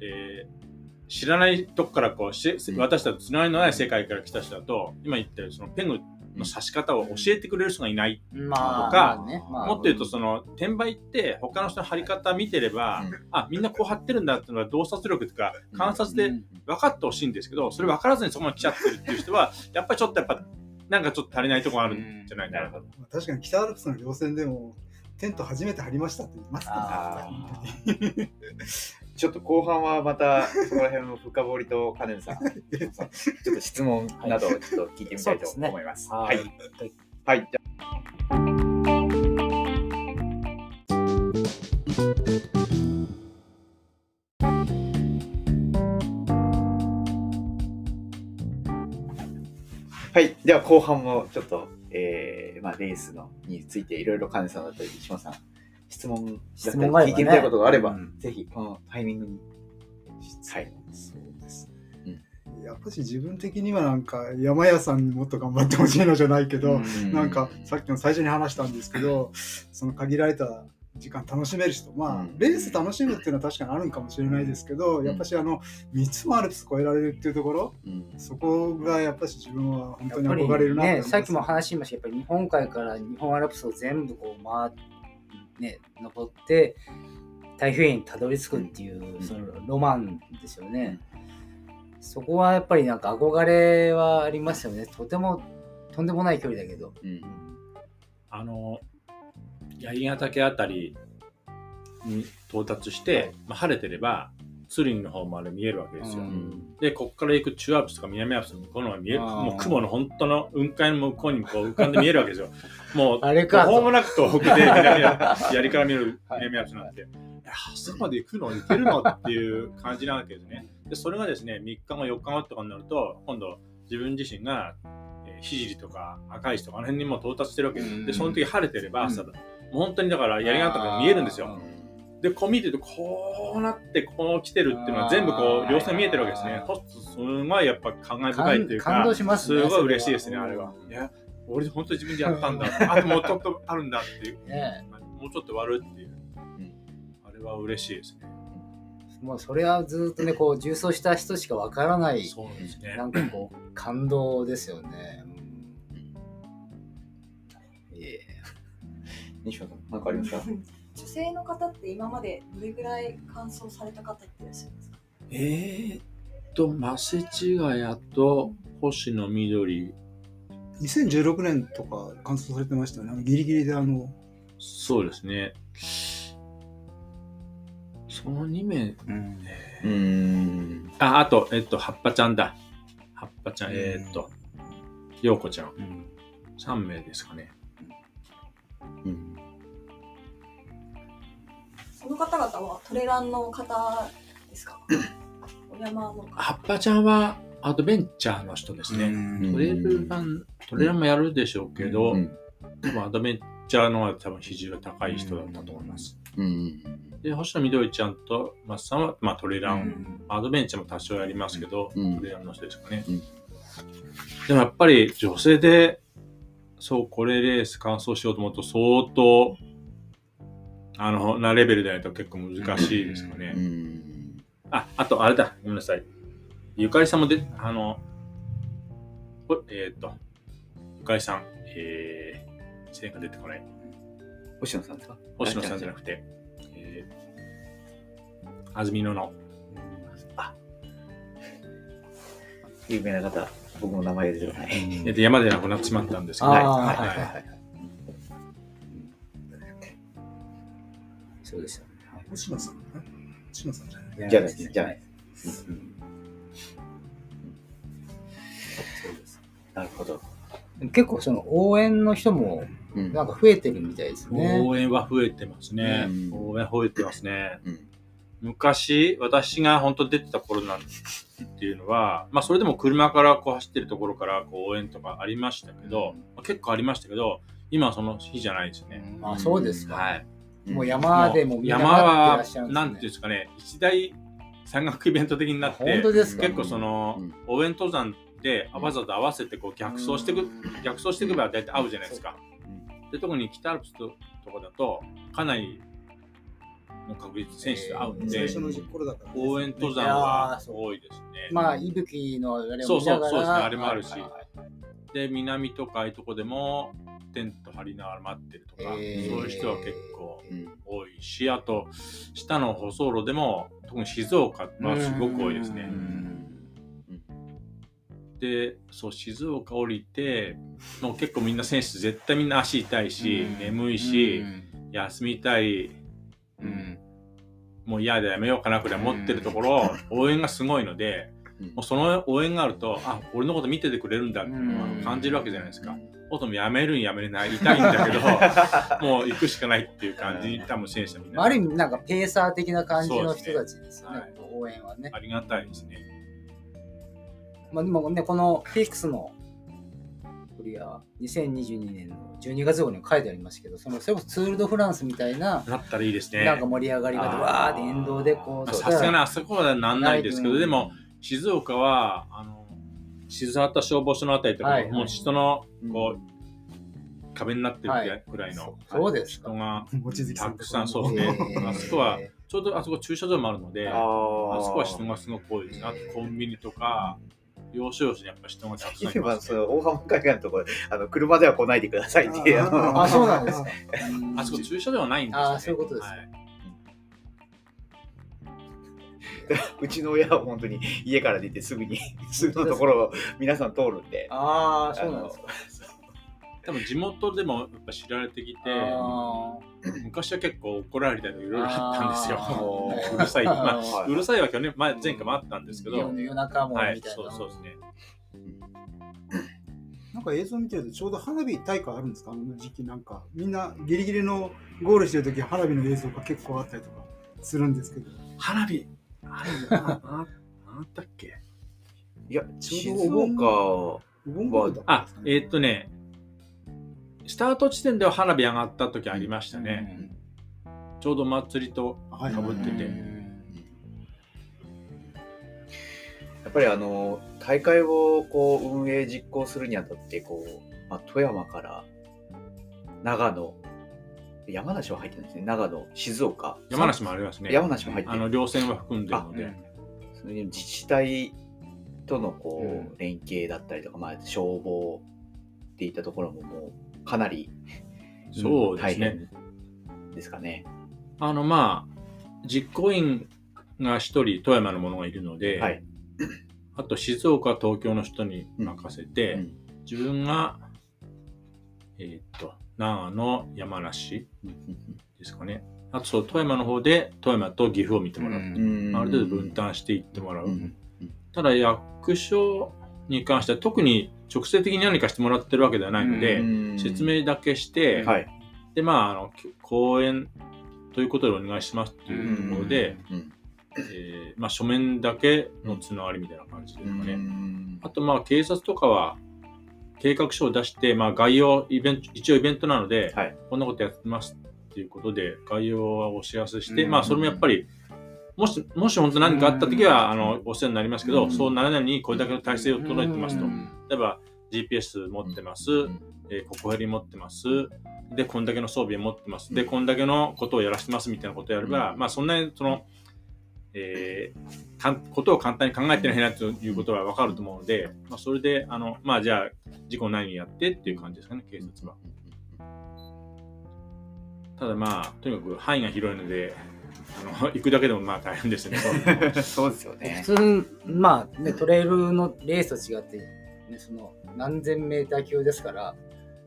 S4: えー知らないとこからこうし
S1: うん。
S4: 私たちとつながりのない世界から来た人だと今言ったようにそのペングの刺し方を教えてくれる人がいない、
S2: まあ
S4: とか
S2: まあね。まあ
S4: もっと言うとその転売って他の人の貼り方見てれば、
S1: うん。
S4: あみんなこう貼ってるんだっていうのは洞察力とか観察で
S2: うん。
S4: 分かってほしいんですけどそれ分からずにそこまで来ちゃってるっていう人はやっぱりちょっとやっぱなんかちょっと足りないところあるんじゃないかな。と。
S3: まあ確かに北アルプスの稜線でもテント初めて張りましたって言います
S1: あ
S3: からね
S1: ちょっと後半はまたそこら辺の深掘りとカネンさん、ちょっと質問などをちょっと聞いてみたいと思います。
S2: は
S1: はいい。はい。じゃはい。では後半もちょっと、ええーまあ、レースのについていろいろ金さんだったり、島さん、質問だったり聞いてみたいことがあれば、
S2: うん。
S1: ぜひこのタイミングに。はい。
S3: そうです
S1: うん。
S3: やっぱし自分的にはなんか山屋さんにもっと頑張ってほしいのじゃないけど、
S1: うん。
S3: なんかさっきの最初に話したんですけど、その限られた時間楽しめる人、まあ、
S1: うん。
S3: レース楽しむっていうのは確かにあるんかもしれないですけど、やっぱしあの、3つもアルプス超えられるっていうところ、
S1: うん。
S3: そこがやっぱし自分は本当に憧れるなと
S2: ね、さっきも話しましたやっぱり日本海から日本アルプスを全部こう回って、ね、登って、太平洋にたどり着くっていう、
S1: ん
S2: そのロマンですよね。そこはやっぱりなんか憧れはありますよね。とてもとんでもない距離だけど。
S1: うん
S4: あの槍ヶ岳あたりに到達して、まあ、晴れてれば鶴見の方まで見えるわけですよ。
S2: うん。
S4: でここから行く中アルプスとか南アルプスの向こうの方が見える。もう雲の本当の雲海の向こうにこう浮かんで見えるわけですよ。もう
S2: あれか。
S4: 途方もなく東北で南アルプス槍から見える
S2: はい。
S4: 南アルプスなんて、い。やあそこまで行くの行けるのっていう感じなわけですね。でそれがですね3日後4日後とかになると今度自分自身がえー聖とか赤石とかあの辺にも到達してるわけです。でその時晴れてれば朝だ、もう本当にだから槍ヶ岳が見えるんですよ。で、こう見てると、こうなって、こう来てるっていうのは全部こう、
S2: あー
S4: 稜線見えてるわけですね。するとすごいやっぱ感慨深いっていうか、
S2: 感感動しますね
S4: ごい嬉しいですね、あれは。いや、俺本当に自分でやったんだ。あともうちょっとあるんだっていう。
S2: ね
S4: もうちょっと割るっていう。あれは嬉しいですね。
S2: もうそれはずっとね、こう、重走した人しかわからない、
S4: そうですね
S2: な。んかこう、感動ですよね。うんいえ
S1: 西野さん、なんかありますか
S5: 女性の方って今までどれぐらい乾燥された方っていらっしゃいますか？
S4: えーっと、マセチガヤと星野緑、
S3: 2016年とか乾燥されてましたよね。あのギリギリであの、
S4: そうですね。その2名、
S2: うん
S1: うーん。
S4: あ、あと、えっと、葉っぱちゃんだ。葉っぱちゃん、えーっと、ようこちゃん。
S2: うん
S4: 3名ですかね。
S1: うん
S5: その方々はトレランの方ですか？お山の方。
S4: 葉っぱちゃんはアドベンチャーの人ですね。
S2: うん。
S4: トレルラン、トレランもやるでしょうけど、
S1: うん。
S4: 多分アドベンチャーの方が多分比重が高い人だったと思います。
S1: うん。
S4: で、星野みどりちゃんと松さんは、まあ、トレラン、
S2: うん。
S4: アドベンチャーも多少やりますけど、
S1: うん。
S4: トレランの人ですかね。
S1: うん。
S4: でもやっぱり女性で、そう、これレース完走しようと思うと相当、あの、なレベルでないと結構難しいですかね。
S1: うん
S4: あ、あと、あれだ、ごめんなさい。ゆかりさんもで、あの、ほえーっと、ゆかりさん、えー、声が出てこない。
S1: 星野さんですか？
S4: 星野さんじゃなくて、えー、安住のの。
S1: 有名な方、僕の名前出てこない。
S4: えっと、山で亡くなってしまったんですけど、
S1: はい
S2: はい
S1: はいはい。
S2: そうでしたね。
S3: 星野さん星野さんじゃない
S1: じゃないですじゃないです
S2: うんそうです
S1: なるほど。
S2: 結構その応援の人も
S1: うん
S2: なんか増えてるみたいですね。
S4: 応援は増えてますね。
S1: うん
S4: 応援増えてますね。
S1: うん
S4: 昔、私が本当出てた頃なんっていうのは、まあそれでも車からこう走ってるところからこう応援とかありましたけど、まあ結構ありましたけど、今はその日じゃないですね。
S2: あ、そうですか。
S4: はい。
S2: もう山でもみんな
S4: 山は。なんていうんですかね、一大山岳イベント的になって、
S2: 本当ですか？
S4: 結構その、
S1: うん。
S4: 応援登山でわざわざ合わせてこう逆走していく、逆走していけば大体合うじゃないですか。で特に北アルプスととかだとかなりの確率選手と合うんで、
S3: 最初の10頃だから、
S4: 応援登山は多いですね。
S2: まあ、いぶきのあれを
S4: そうそう。そうですね。あれもあるしで南とかああいうとこでもテント張りながら待ってるとか、
S2: へー。
S4: そういう人は結構
S1: うん。
S4: 多いしあと下の舗装路でも特に静岡はすごく多いですね。
S2: う。ん。
S4: でそう静岡降りてもう結構みんな選手絶対みんな足痛いし、
S2: うん。
S4: 眠いし、休みたい。
S2: うん。
S4: もう嫌でやめようかなくらい持ってるところ、応援がすごいので、
S1: うん
S4: もうその応援があると、あ、俺のこと見ててくれるんだっていうのは
S2: うん
S4: 感じるわけじゃないですか。おともやめるんやめれない、痛いんだけど、もう行くしかないっていう感じに多分選手はみんな。
S2: ある意味、なんかペーサー的な感じの人たちですよね、
S4: そうです
S2: 応援はね。
S4: ありがたいですね。
S2: まあ、でもね、このフィックスのリア、2022年の12月号にも書いてありますけど、そのそれこそツール・ド・フランスみたいな、
S4: なったらいいですね。
S2: なんか盛り上がり方、
S1: あー
S2: わーって沿道でこう、
S4: まあさすがにあそこはなんないですけど、
S2: うん
S4: でも、静岡は、あの、静岡消防署のあたりとか、
S2: はいはい。
S4: もう人の、こう、壁になってる
S2: はい
S4: くらい。の、
S2: そそうですか。
S4: 人が、たくさんそうですね。
S2: えー。
S4: あそこはちょうどあそこ駐車場もあるので、あそこは人がすごく多いです。ね。あとコンビニとか、要所要所にやっぱ人がたくさんい
S1: 今
S4: ますね。
S1: その大浜海岸のところあの車では来ないでくださいっていう。あの
S2: あ、そうなんですか。
S4: あそこ駐車場はないんですよ、ね。
S2: あーそういうことです
S4: はい
S1: うちの親は本当に家から出てすぐに すぐのところを皆さん通るんで
S2: ああ、そうなんですか。
S4: 多分地元でもやっぱ知られてきて、
S2: あ
S4: 昔は結構怒られたりとかいろいろあったんですよ。うるさい。まあ、
S1: はいう
S4: るさいは去年前前回もあったんですけど、
S2: 夜夜中もみた
S4: はいい、
S2: な。
S4: そうそうですね。
S3: なんか映像見てるとちょうど花火大会あるんですか？あの時期なんかみんなギリギリのゴールしてる時花火の映像が結構あったりとかするんですけど
S4: 花火、あれ、あああったっけ？
S1: いや静
S3: ちょうどお盆
S1: 岡。
S3: おか、ね。
S4: えーっとね、スタート地点では花火上がった時ありましたね。ちょうど祭りと
S3: はい
S4: かぶってて。
S1: やっぱりあの大会をこう運営実行するにあたってこう、まあ、富山から長野山梨は入ってないですね長野静岡
S4: 山梨もありますね。
S1: 山梨も入ってる
S4: あの、稜線は含んでるので。
S1: そういう自治体とのこう、
S2: うん
S1: 連携だったりとか、まあ、消防っていったところももうかなり
S4: そうですね。
S1: 大変ですかね。
S4: あの、まあ、実行委員が一人富山の者がいるので、
S1: はい。
S4: あと静岡、東京の人に任せて、
S1: うん
S4: 自分が、えーっと、長野、山梨ですかね。あと、そう、富山の方で、富山と岐阜を見てもらう。
S1: うん
S4: ある程度分担していってもらう。
S1: うん
S4: ただ、役所に関しては特に直接的に何かしてもらってるわけではないので、
S1: うん
S4: 説明だけして、
S1: はい。
S4: で、まあ、あの、講演ということでお願いしますっていうところで、
S1: うん
S4: えーまあ、書面だけのつながりみたいな感じですかね。
S1: うん
S4: あと、まあ、警察とかは、計画書を出して、まあ、概要、イベント、一応イベントなので、
S1: はい。
S4: こんなことやってますっていうことで、概要はお知らせして、
S2: うん。
S4: まあ、それもやっぱり、もし、もし本当何かあった時は、あの、お世話になりますけど、
S1: うん。
S4: そうならないようにこれだけの体制を整えてますと。
S2: うん。
S4: 例えば、GPS 持ってます、
S1: ん。
S4: えーココヘリ持ってます、で、こんだけの装備を持ってます、で、こんだけのことをやらせてますみたいなことをやれば、
S1: うん。
S4: まあ、そんなに、その、えーかんことを簡単に考えてないなということはわかると思うので、まあ、それで、あの、まあ、じゃあ、事故ないようにやってっていう感じですかね、警察は。ただまあ、とにかく範囲が広いので、あの、行くだけでもまあ大変ですね。
S1: そうですよね。
S2: 普通、まあ、ね、トレイルのレースと違って、ね、その何千メーター級ですから、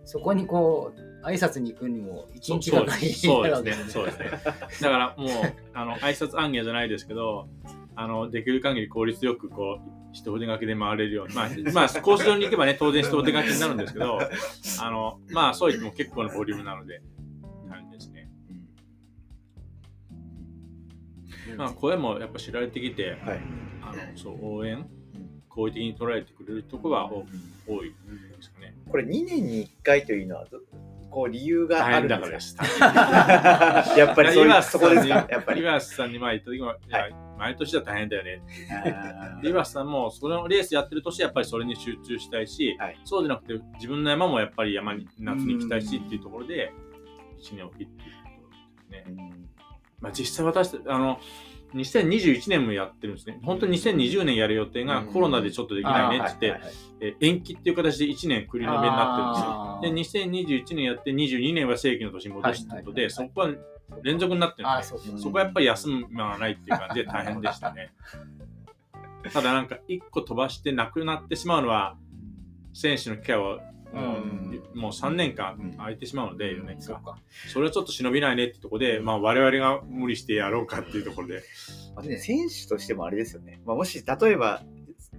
S2: そこにこう、挨拶に行くにも一日がかり
S4: そうですね。そうですね。だからもう、あの、挨拶暗芸じゃないですけど、あの、できる限り効率よく、こう、人手書きで回れるように。まあ、まあ、コース上に行けばね、当然人手書きになるんですけど、あの、まあ、そう言っても結構なボリュームなので、感じですね。まあ、声もやっぱ知られてきて、
S1: はい。
S4: あの、そう、応援、好意的に捉えてくれるところは多多いですかね。
S1: これ2年に1回というのはど、こう理由があ
S4: 大
S1: るんで
S4: 変だからです
S1: やっぱりそういう、そこですかやっぱり。
S4: 岩瀬さんに前言った時も、いや毎年は大変だよね。岩瀬さんも、そのレースやってる年はやっぱりそれに集中したいし、
S1: はい
S4: そうじゃなくて自分の山もやっぱり山に夏に行きたいしっていうところで、一年おきっていうところですね。まあ実際私、あの、2021年もやってるんですね。本当に2020年やる予定がコロナでちょっとできないねって言って、え延期っていう形で1年繰り延べになってるんですよ。で、2021年やって22年は正規の年に戻すってことで、そこは連続になってるんで。
S2: そ。
S4: そこはやっぱり休まないっていう感じで大変でしたね。ただなんか一個飛ばしてなくなってしまうのは、選手の機会を、
S2: うん
S4: もう3年間空いてしまうので、4年間。
S2: そうか。
S4: それはちょっと忍びないねってところで、まあ我々が無理してやろうかっていうところで。
S1: まあでも選手としてもあれですよね。まあ、もし例えば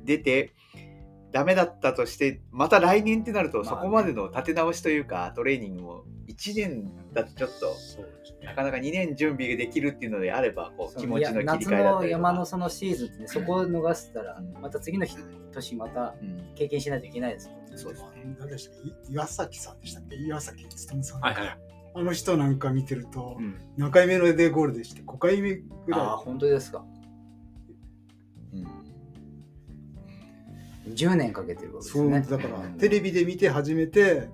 S1: 出てダメだったとして、また来年ってなると、そこまでの立て直しというか、トレーニングも1 1年だとちょっと、なかなか2年準備ができるっていうのであれば、こう
S2: そう
S1: 気持ちの切り
S2: 夏
S1: 替えだった
S2: の
S1: りとか。
S2: 山のそのシーズンってね、そこを逃したら
S1: うん、
S2: また次の日年また
S1: うん
S2: 経験しないといけないですもんね。
S1: そうですね。
S3: 誰でしたっけ？い岩崎さんでしたっけ？岩崎勉さん、
S4: はいはい
S3: あの人なんか見てると、
S1: うん
S3: 何回目のデゴールでして5回目ぐ
S2: ああ、
S3: ら
S2: 本当ですか。
S1: うん
S2: 10年かけてるわ
S3: いそう
S2: けですね。
S3: だから、
S2: うん
S3: テレビで見て初めて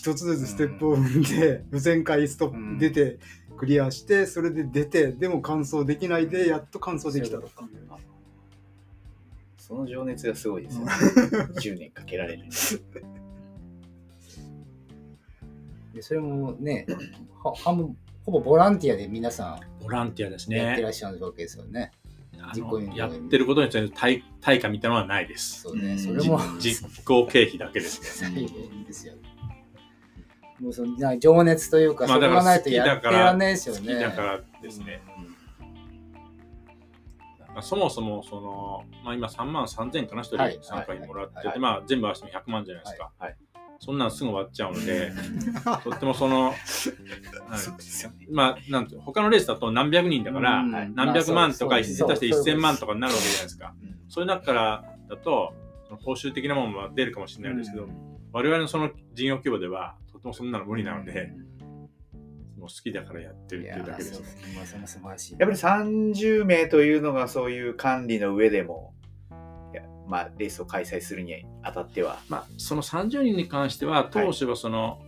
S3: 一つずつステップを踏んで、予選会ストップ、
S2: うん。
S3: 出てクリアしてそれで出てでも完走できないでやっと完走できたと
S2: そういう
S1: その情熱がすごいですよね。10年かけられる。
S2: でそれもね、は半分ほぼボランティアで皆さ
S4: ボランティアです
S2: んやって
S4: ね
S2: らっしゃるわけですよね。
S4: やってることについて対対価みたいなのはないです。
S2: そうね、
S1: うん
S2: それも
S4: 実行経費だけです
S2: ですよ。もうそのな情熱というか、
S4: まあ
S2: そこがないと
S4: だから
S2: やってらんないですよ
S4: 好
S2: ね。
S4: きだからですね、まあそもそもその、まあ、今3万3000かな1
S2: はい。
S4: 人参加費もらってて、
S1: はい
S4: まあ、全部合わせても100万じゃないですか、
S1: はい。
S4: そんなんすぐ終わっちゃうのでとってもその。まあなんて他のレースだと何百人だから、何百万とか
S2: まあ
S4: 一斉足して
S2: そうそう
S4: 1000万とかになるわけじゃないですか。
S1: うん。
S4: そういう中からだとその報酬的なものは出るかもしれないですけど、我々のその事業規模ではもそんなの無理なので、もう好きだからやってるっていうだけです。
S1: やっぱり30名というのがそういう管理の上でも、いやまあ、レースを開催するにあたっては、
S4: まあ、その30人に関しては当初はその、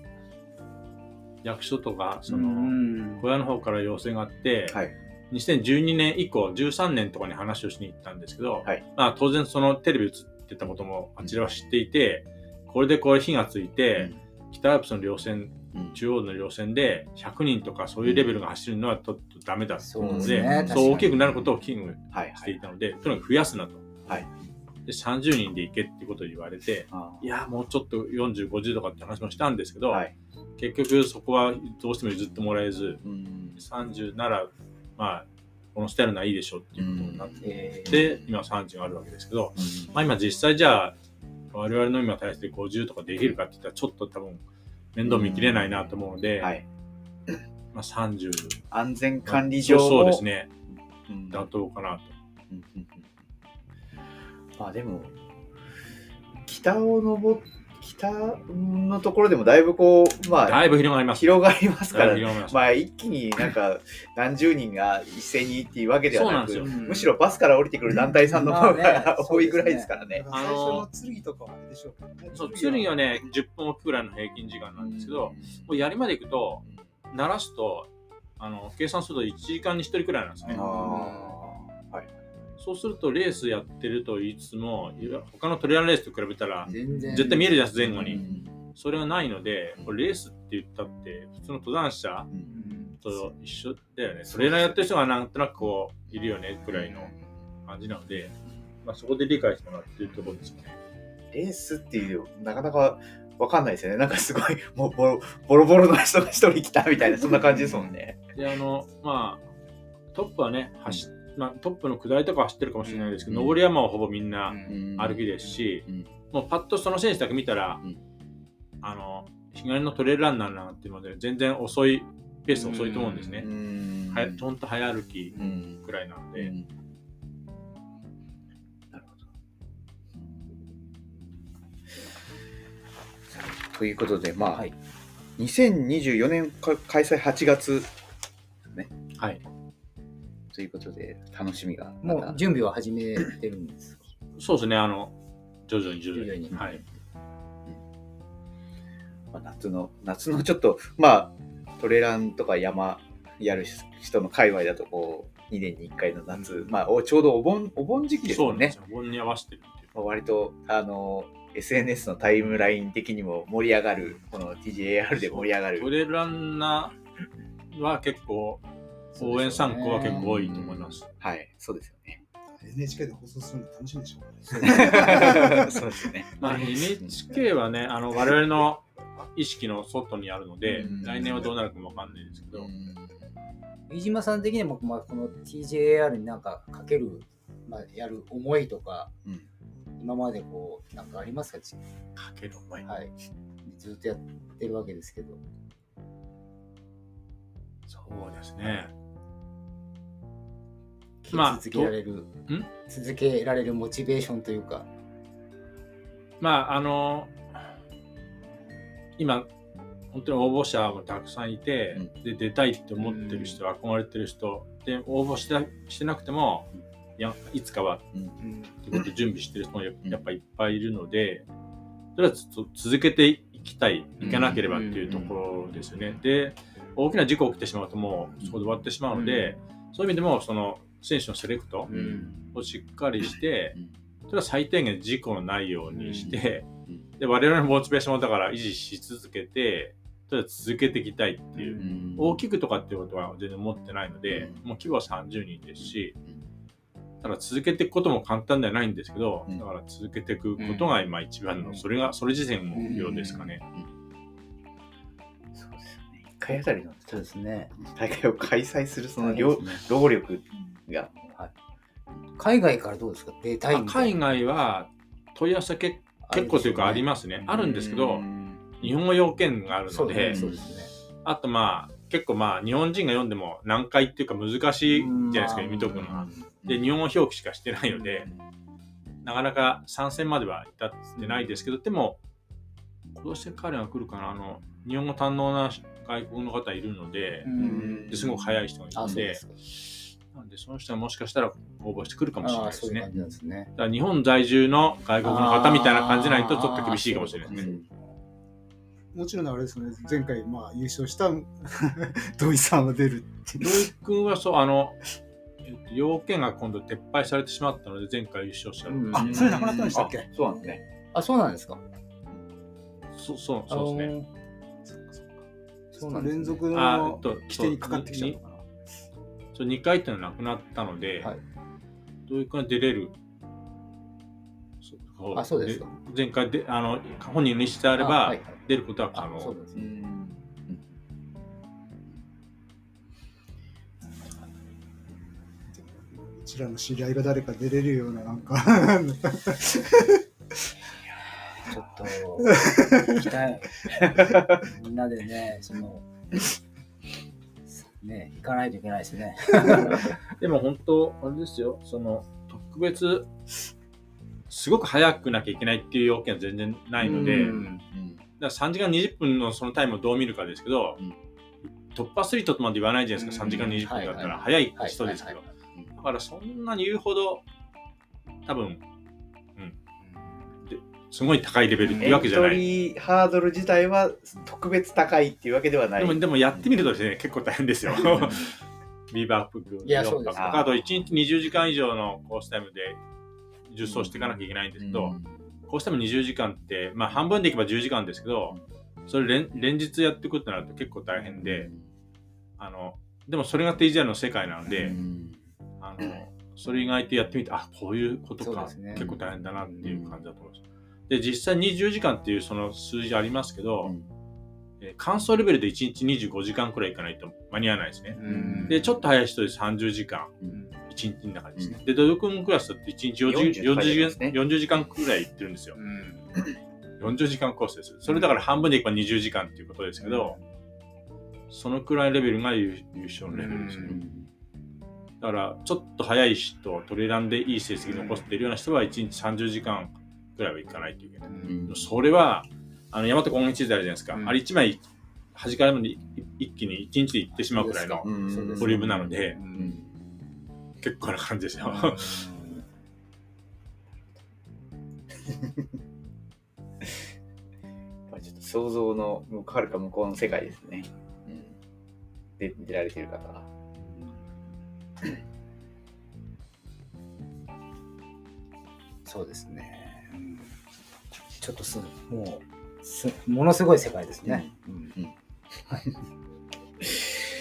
S4: 役所とかその、
S2: うん。
S4: 小屋の方から要請があって、
S1: はい。
S4: 2012年以降13年とかに話をしに行ったんですけど、
S1: はい。
S4: まあ、当然そのテレビ映ってたこともあちらは知っていて、これでこれ火がついて、北アルプスの稜線
S1: うん
S4: 中央の稜線で100人とかそういうレベルが走るのはちょっとダメだって
S2: そう
S4: ことで、
S2: ですね。確かに。
S4: そう大きくなることを危惧
S1: はい
S4: していたので、とにかく増やすなと。
S1: はい。
S4: で、30人で行けってことを言われて、
S1: あ
S4: いや、もうちょっと40、50とかって話もしたんですけど、
S1: はい。
S4: 結局そこはどうしても譲ってもらえず、
S1: うん。
S4: 30なら、まあ、このスタイルならいいでしょっていうことになって、
S2: えー
S4: で、今30があるわけですけど、まあ今実際じゃあ、我々の今体制で50とかできるかって言ったらちょっと多分面倒見きれないなと思うので、
S1: はい、
S4: まあ30、
S1: 安全管理上も
S4: そうですね、
S1: うん。
S4: 妥当かなと。
S1: うんうんうん。まあでも、北を登っ北のところでもだいぶこう、まあ、
S4: だいぶ広がります。
S1: 広がりますから
S4: だいぶ広がります。
S1: まあ一気になんか何十人が一斉にっていうわけではなく
S4: そうなんですよ
S1: むしろバスから降りてくる団体さんの方
S2: まあね
S1: が 多いぐらいですからね。
S3: 最初の剣とかはあれでしょうけどね
S4: そう、剣はね、10分おきくらいの平均時間なんですけど、もう槍まで行くと、鳴らすと、あの、計算すると1時間に1人くらいなんですね。そうすると、レースやってると言いつつも、他のトレーラーレースと比べたら、
S2: 全然
S4: 絶対見えるじゃないですか、前後に。
S1: うん
S4: それがないので、レースって言ったって、普通の登山者と一緒だよね。トレーラーやってる人がなんとなくこう、いるよね、くらいの感じなので、まあそこで理解してもらってるところですよね。
S1: レースっていうなかなかわかんないですよね。なんかすごいもうボロボロボロの人が一人来たみたいなそんな感じですもんね。
S4: で、あの、まあ、トップはね、走っまあ、トップの下りとか走ってるかもしれないですけど、
S1: うん。
S4: 上り山はほぼみんな
S2: うん。
S4: 歩きですし、
S1: うん。
S4: もうパッとその選手だけ見たら、
S1: うん。
S4: あの、日帰りのトレイルランナーなんていうので、全然遅い、ペース遅いと思うんですね。
S1: ん。
S4: はやほんと早歩き
S1: うん。
S4: くらいなので、
S1: うん。なるほど。ということで、まあ、
S2: はい。
S1: 2024年か開催8月
S4: はい。
S1: ということで、楽しみが
S2: もう準備は始めてるんですか？
S4: そうですね、あの、徐々に徐々に。
S2: 徐々に
S4: はい。
S1: まあ、夏の、夏のちょっと、まあ、トレランとか山やる人の界隈だと、こう、2年に1回の夏、まあ、おちょうどお盆、お盆時期ですよね
S4: そうす。よ。盆に合わせてるっていう。
S1: まあ割と、あの、SNS のタイムライン的にも盛り上がる、この TJAR で盛り上がる
S4: ト。レランナーは結構、応援参考は結構多いと思います。
S1: はい、そうですよね。
S3: NHK で放送するの楽しみでしょうね。
S1: そうですよね。
S4: まあ、NHK はね、あの、我々の意識の外にあるので
S1: うん、
S4: 来年はどうなるかもわかんないですけど、
S2: 飯島さん的にも、まあ、この TJAR になんかかける、まあ、やる思いとか、
S1: うん
S2: 今までこうなんかありますか、ち
S4: かける思い。
S2: はい、ずっとやってるわけですけど
S4: そうですね。まあ
S2: 続けられる、続けられるモチベーションというか。
S4: まあ、あの、今、本当に応募者もたくさんいて、で、出たいって思ってる人、憧れてる人、で、応募してしてなくても、いや、いつかは、
S1: うん。
S4: ってことで準備してる人もややっぱいっぱいいるので、とりあえずつ続けていきたい、いかなければっていうところですよね。で、大きな事故起きてしまうともうそこで終わってしまうので、そういう意味でも、その、選手のセレクト
S2: うん。
S4: をしっかりして
S1: うん、
S4: それは最低限事故のないようにして、
S1: うん。
S4: で、我々のモチベーションをだから維持し続けて、とりあえず続けていきたいっていう。
S1: うん。
S4: 大きくとかっていうことは全然思ってないので、
S1: うん。
S4: もう規模は30人ですし
S1: うん、
S4: ただ続けていくことも簡単ではないんですけど、
S1: うん。
S4: だから続けていくことが今一番の、それが、それ自体の目標ですかね。
S1: そうですよね。一回あたりの
S2: そうですね。
S1: 大会を開催するその労力が。
S2: 海外からどうですか？出たい
S4: 海外は問い合わせ結結構というかありますね。あるんですけど、日本語要件がある。ので、
S2: そうですね。
S4: あとまあ、結構まあ、日本人が読んでも難解っていうか難しいじゃないですか、読み解くのが。で、日本語表記しかしてないので、なかなか参戦までは至ってないですけど、でも、今年彼が来るかな、あの、日本語堪能な外国の方いるのでですごく早い人がい
S2: あ、
S4: るので。なんで、その人はもしかしたら応募してくるかもしれないですね
S2: そういう感。じなんですね。
S4: だから日本在住の外国の方みたいな感じないとちょっと厳しいかもしれないですね。
S3: もちろんあれですよね、前回まあ優勝した 土井さんは出るっていう
S4: 土井君はそう、あの、えっと要件が今度撤廃されてしまったので、前回優勝したの。
S2: うん
S3: あそれなくなったんでしたっけ？
S1: あそうなんですね。
S2: あ、そうなんですか。
S4: そうそうそうですね。
S2: ね。そうなんですね
S3: 連続
S4: あ
S3: の
S4: えっと
S3: 規定にかかってきちゃうのかな。
S4: そう2回っていうのはなくなったので、
S2: はい
S4: 土井君は出れる？
S2: あそうですか
S4: 前回であの本人の意思であれば、
S2: あはいはい
S4: 出ることは可
S2: あ、そう
S4: 能。
S2: ですね。
S1: うん
S3: うちらの知り合いが誰か出れるようななんか
S2: ちょっと、行きたい。みんなでね、その、ね、行かないといけないですね。
S4: でも本当、あれですよ、その特別、すごく早くなきゃいけないっていう要件は全然ないので、
S2: うん。
S1: うん
S4: だから3時間20分のそのタイムをどう見るかですけど、
S1: うん
S4: 突破スリートとまで言わないじゃないですか、3時間20分だったら早い人ですけど。だからそんなに言うほど、多分、すごい高いレベルっていうわけじゃない。
S1: エントリーハードル自体は特別高いっていうわけではない。
S4: でも、でもやってみるとですね、結構大変ですよ。ビーバープク、
S2: いや
S4: 4
S2: そうです
S4: 泊あと1日20時間以上のコースタイムで重走していかなきゃいけないんですけど、コースタイム20時間って、まあ半分でいけば10時間ですけど、それ連連日やっていくってなると結構大変で、あの、でもそれが TGR の世界なので、
S1: うん
S4: あの、それ以外でやってみて、あ、こういうことか、
S2: ね
S4: 結構大変だなっていう感じだと思います。で、実際20時間っていうその数字ありますけど、
S1: うん
S4: えー乾燥レベルで1日25時間くらいいかないと間に合わないですね。
S2: うん
S4: で、ちょっと早い人で30時間、
S1: うん
S4: 1日の中ですね。で、土井君クラスだって1日 40,
S1: 40
S4: 40, 時
S1: ですね
S4: 間40時間くらい行ってるんですよ。
S2: うん
S4: 40時間コースです。それだから半分でいけば20時間っていうことですけど、そのくらいレベルが優優勝のレベルですね。
S2: うん
S4: だから、ちょっと早い人、トレランでいい成績残しているような人は1日30時間くらいは行かないといけない。
S1: うん
S4: それは、あの、大和光月地図あるじゃないですか。
S2: うん
S4: あれ1枚、端からのに一気に1日で行ってしまうくらいのボリュームなので、
S1: うん
S4: 結構な感じですよ。
S1: ちょっと想像の向はるか向こうの世界ですね。うん、で出られてる方は。
S2: そうですね。うんちょっとす、もう、すものすごい世界ですね。うん
S1: うん
S2: はい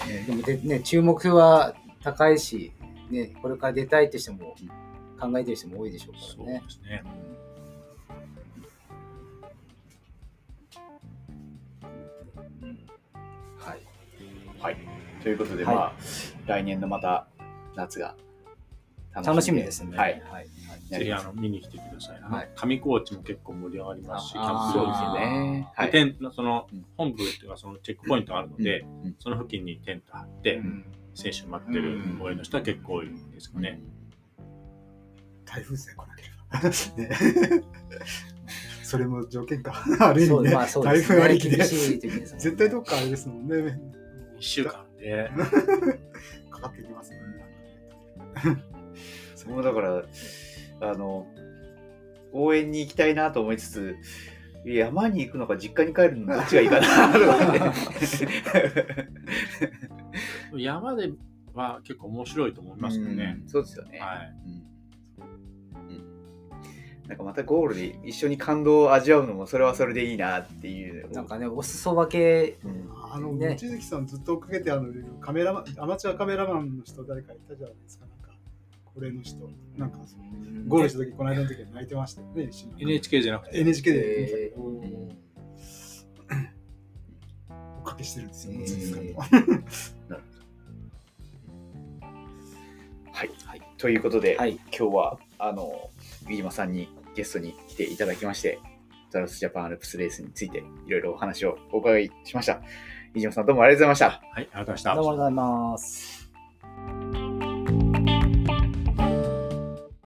S2: ねでもで、ね、注目は高いし、ね、これから出たいって人も考えてる人も多いでしょう
S4: そう
S2: からね。
S4: ですね。
S1: はい。はい。ということで、
S2: はい
S1: まあ、来年のまた夏が
S2: 楽しみですね。
S1: はい。
S2: はい。
S4: ぜひあの見に来てください。
S2: はい。
S4: 上高地も結構盛り上がりますし、キャン
S2: あ
S1: そう
S4: プ場
S1: ですよね。はい。
S4: テントその
S1: うん。
S4: 本部っていうかそのチェックポイントがあるので、
S1: うん。
S4: その付近にテント張って、
S1: うん。
S4: 選手待ってる応援の人は結構多いんですよね。
S3: 台風さえ来なければ。ねそれも条件か。ある意味ね。
S2: まあそう
S3: 台風ありきで。
S2: でね
S3: 絶対どっかあれですもん。ね。
S4: 1週間で、
S3: かかってきますもん。ね。
S1: 僕もだから、あの、応援に行きたいなと思いつつ、山に行くのか実家に帰るの どっちがいいかな
S4: 山では結構面白いと思いますよね
S1: う。んそうですよね。
S4: はい。
S1: うんうんなんかまたゴールで一緒に感動を味わうのもそれはそれでいいなっていう。
S2: なんかね、お裾分け、
S1: うん
S3: あの、
S2: ね
S3: 望月さんずっと追っかけてあのカメラマン、アマチュアカメラマンの人誰かいたじゃないですか。なんか、これの人。なんか、ゴールした時、この間の時は泣いてましたよね、
S4: NHK じゃなくて、
S3: NHK で
S2: えー
S3: 追っかけしてるんですよ、
S1: うん
S3: 望月さんと。
S1: はい。ということで、
S2: はい。
S1: 今日は、あの、飯島さんにゲストに来ていただきまして、ザラスジャパンアルプスレースについていろいろお話をお伺いしました。飯島さんどうもありがとうございました。
S4: はい、ありがとうございました
S2: どうもありがとうございます。